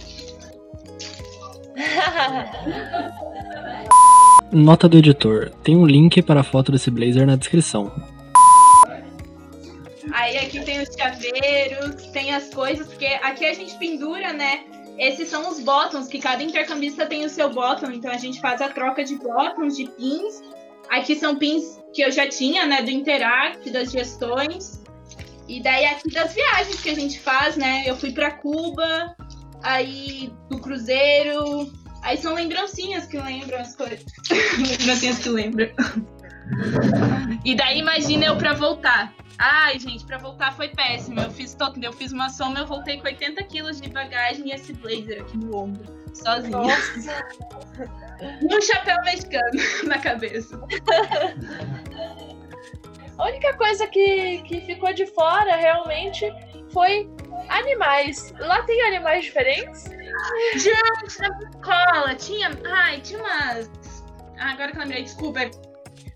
Nota do editor: tem um link para a foto desse blazer na descrição. Aí aqui tem os chaveiros, tem as coisas, porque aqui a gente pendura, né? Esses são os bottoms, que cada intercambista tem o seu bottom, então a gente faz a troca de bottoms, de pins. Aqui são pins que eu já tinha, né, do Interact, das gestões. E daí aqui das viagens que a gente faz, né? Eu fui para Cuba, aí do cruzeiro. Aí são lembrancinhas que lembram as coisas. lembrancinhas que lembram. E daí imagina eu pra voltar. Ai, gente, pra voltar foi péssimo. Eu fiz eu fiz uma soma, eu voltei com 80 quilos de bagagem e esse blazer aqui no ombro, sozinha. Nossa. Um chapéu mexicano na cabeça. A única coisa que, que ficou de fora realmente foi animais. Lá tem animais diferentes? Gente, na escola tinha. Ai, tinha umas. Ah, agora que eu lembrei, desculpa.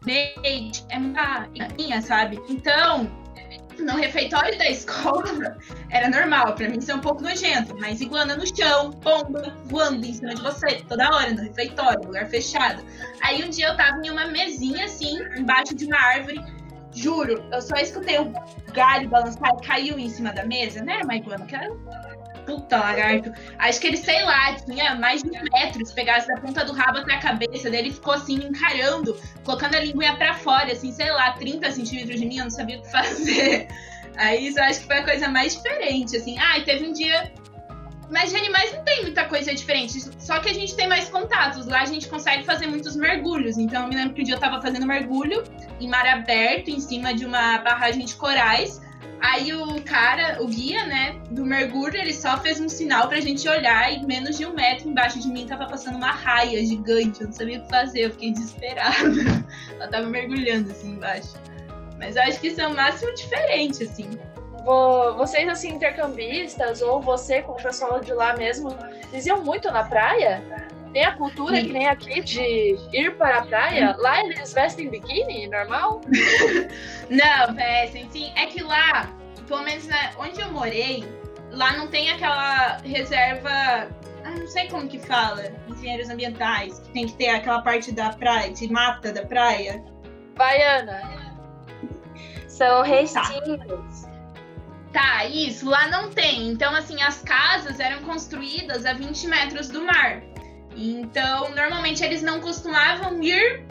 Leite, é uma minha, sabe? Então, no refeitório da escola era normal, pra mim ser um pouco nojento, mas iguana no chão, bomba voando em cima de você toda hora no refeitório, lugar fechado. Aí um dia eu tava em uma mesinha assim, embaixo de uma árvore. Juro, eu só escutei o galho balançar e caiu em cima da mesa. Não era uma iguana, que era um puta lagarto. Acho que ele, sei lá, tinha mais de um metro. Se pegasse da ponta do rabo até a cabeça dele, ficou assim, encarando, colocando a linguinha pra fora, assim, sei lá, 30 centímetros de mim, eu não sabia o que fazer. Aí isso eu acho que foi a coisa mais diferente, assim. Ah, e teve um dia. Mas de animais não tem muita coisa diferente, só que a gente tem mais contatos. Lá a gente consegue fazer muitos mergulhos. Então eu me lembro que um dia eu tava fazendo mergulho em mar aberto, em cima de uma barragem de corais. Aí o cara, o guia, né, do mergulho, ele só fez um sinal pra gente olhar e menos de um metro embaixo de mim tava passando uma raia gigante. Eu não sabia o que fazer, eu fiquei desesperada. Ela tava mergulhando assim embaixo. Mas eu acho que isso é o máximo diferente, assim. Vo- Vocês, assim, intercambistas, ou você com o pessoal de lá mesmo, vocês iam muito na praia? Tem a cultura que nem aqui de ir para a praia? Lá eles vestem biquíni, normal? Não, vestem, sim. É que lá, pelo menos na- onde eu morei, lá não tem aquela reserva. Ah, não sei como que fala. Engenheiros ambientais. Que tem que ter aquela parte da praia, de mata da praia. Baiana. São restinhos. Tá, isso, lá não tem. Então, assim, as casas eram construídas a 20 metros do mar. Então, normalmente eles não costumavam ir.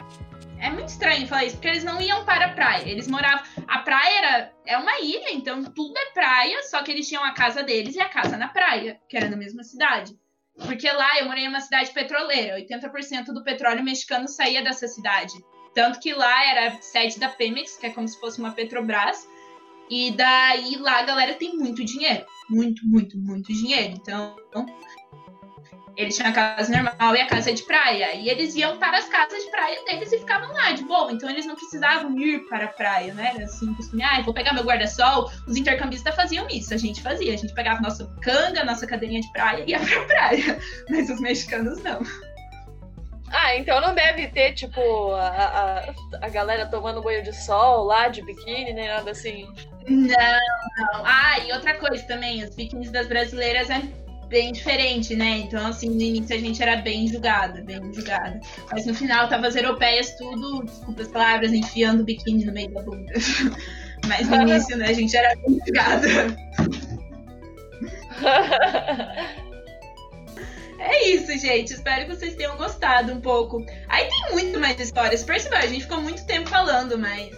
É muito estranho falar isso, porque eles não iam para a praia. Eles moravam. A praia era é uma ilha, então tudo é praia, só que eles tinham a casa deles e a casa na praia, que era na mesma cidade. Porque lá eu morei em uma cidade petroleira, 80% do petróleo mexicano saía dessa cidade. Tanto que lá era sede da Pemex, que é como se fosse uma Petrobras. E daí lá a galera tem muito dinheiro. Muito, muito, muito dinheiro. Então, eles tinham a casa normal e a casa de praia. E eles iam para as casas de praia deles e ficavam lá de boa. Então eles não precisavam ir para a praia, né? Era assim, costume, ah, vou pegar meu guarda-sol. Os intercambistas faziam isso. A gente fazia. A gente pegava nossa canga, nossa cadeirinha de praia e ia pra praia. Mas os mexicanos não. Ah, então não deve ter, tipo, a, a, a galera tomando banho de sol lá, de biquíni, nem nada assim. Não, não. Ah, e outra coisa também, os biquínis das brasileiras é bem diferente, né? Então, assim, no início a gente era bem julgada, bem julgada. Mas no final tava as europeias tudo, desculpa as palavras, enfiando o biquíni no meio da bunda. Mas no início, né, a gente era bem julgada. É isso, gente. Espero que vocês tenham gostado um pouco. Aí tem muito mais histórias. Percebeu? A gente ficou muito tempo falando, mas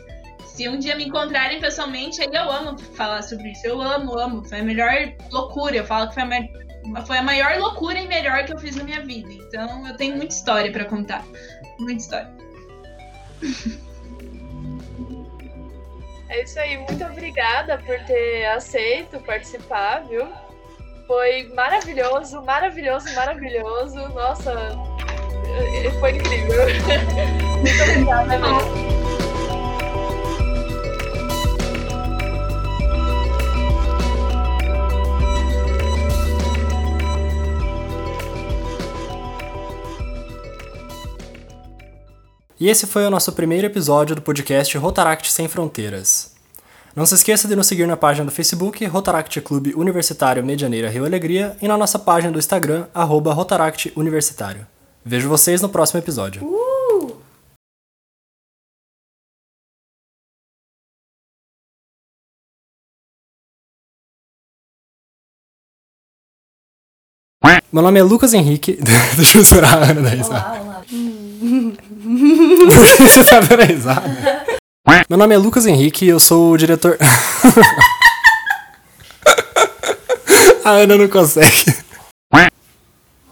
se um dia me encontrarem pessoalmente, aí eu amo falar sobre isso. Eu amo, amo. Foi a melhor loucura. Eu falo que foi a, me- foi a maior loucura e melhor que eu fiz na minha vida. Então eu tenho muita história pra contar. Muita história. É isso aí, muito obrigada por ter aceito participar, viu? Foi maravilhoso, maravilhoso, maravilhoso. Nossa, foi incrível. Muito obrigada mesmo. E esse foi o nosso primeiro episódio do podcast Rotaract Sem Fronteiras. Não se esqueça de nos seguir na página do Facebook Rotaract Clube Universitário Medianeira Rio Alegria e na nossa página do Instagram, arroba Rotaract Universitário. Vejo vocês no próximo episódio. Meu nome é Lucas Henrique. Deixa eu esperar a Ana dar risada. Por que você tá dando risada? Meu nome é Lucas Henrique e eu sou o diretor. a Ana não consegue.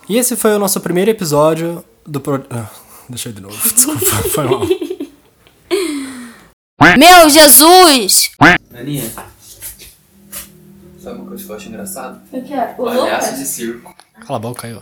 E esse foi o nosso primeiro episódio do. Pro... Ah, deixa eu ir de novo, desculpa, foi mal. Meu Jesus! Aninha, sabe uma coisa que eu acho engraçado? O que é? Palhaço de circo. Cala a boca aí, ó.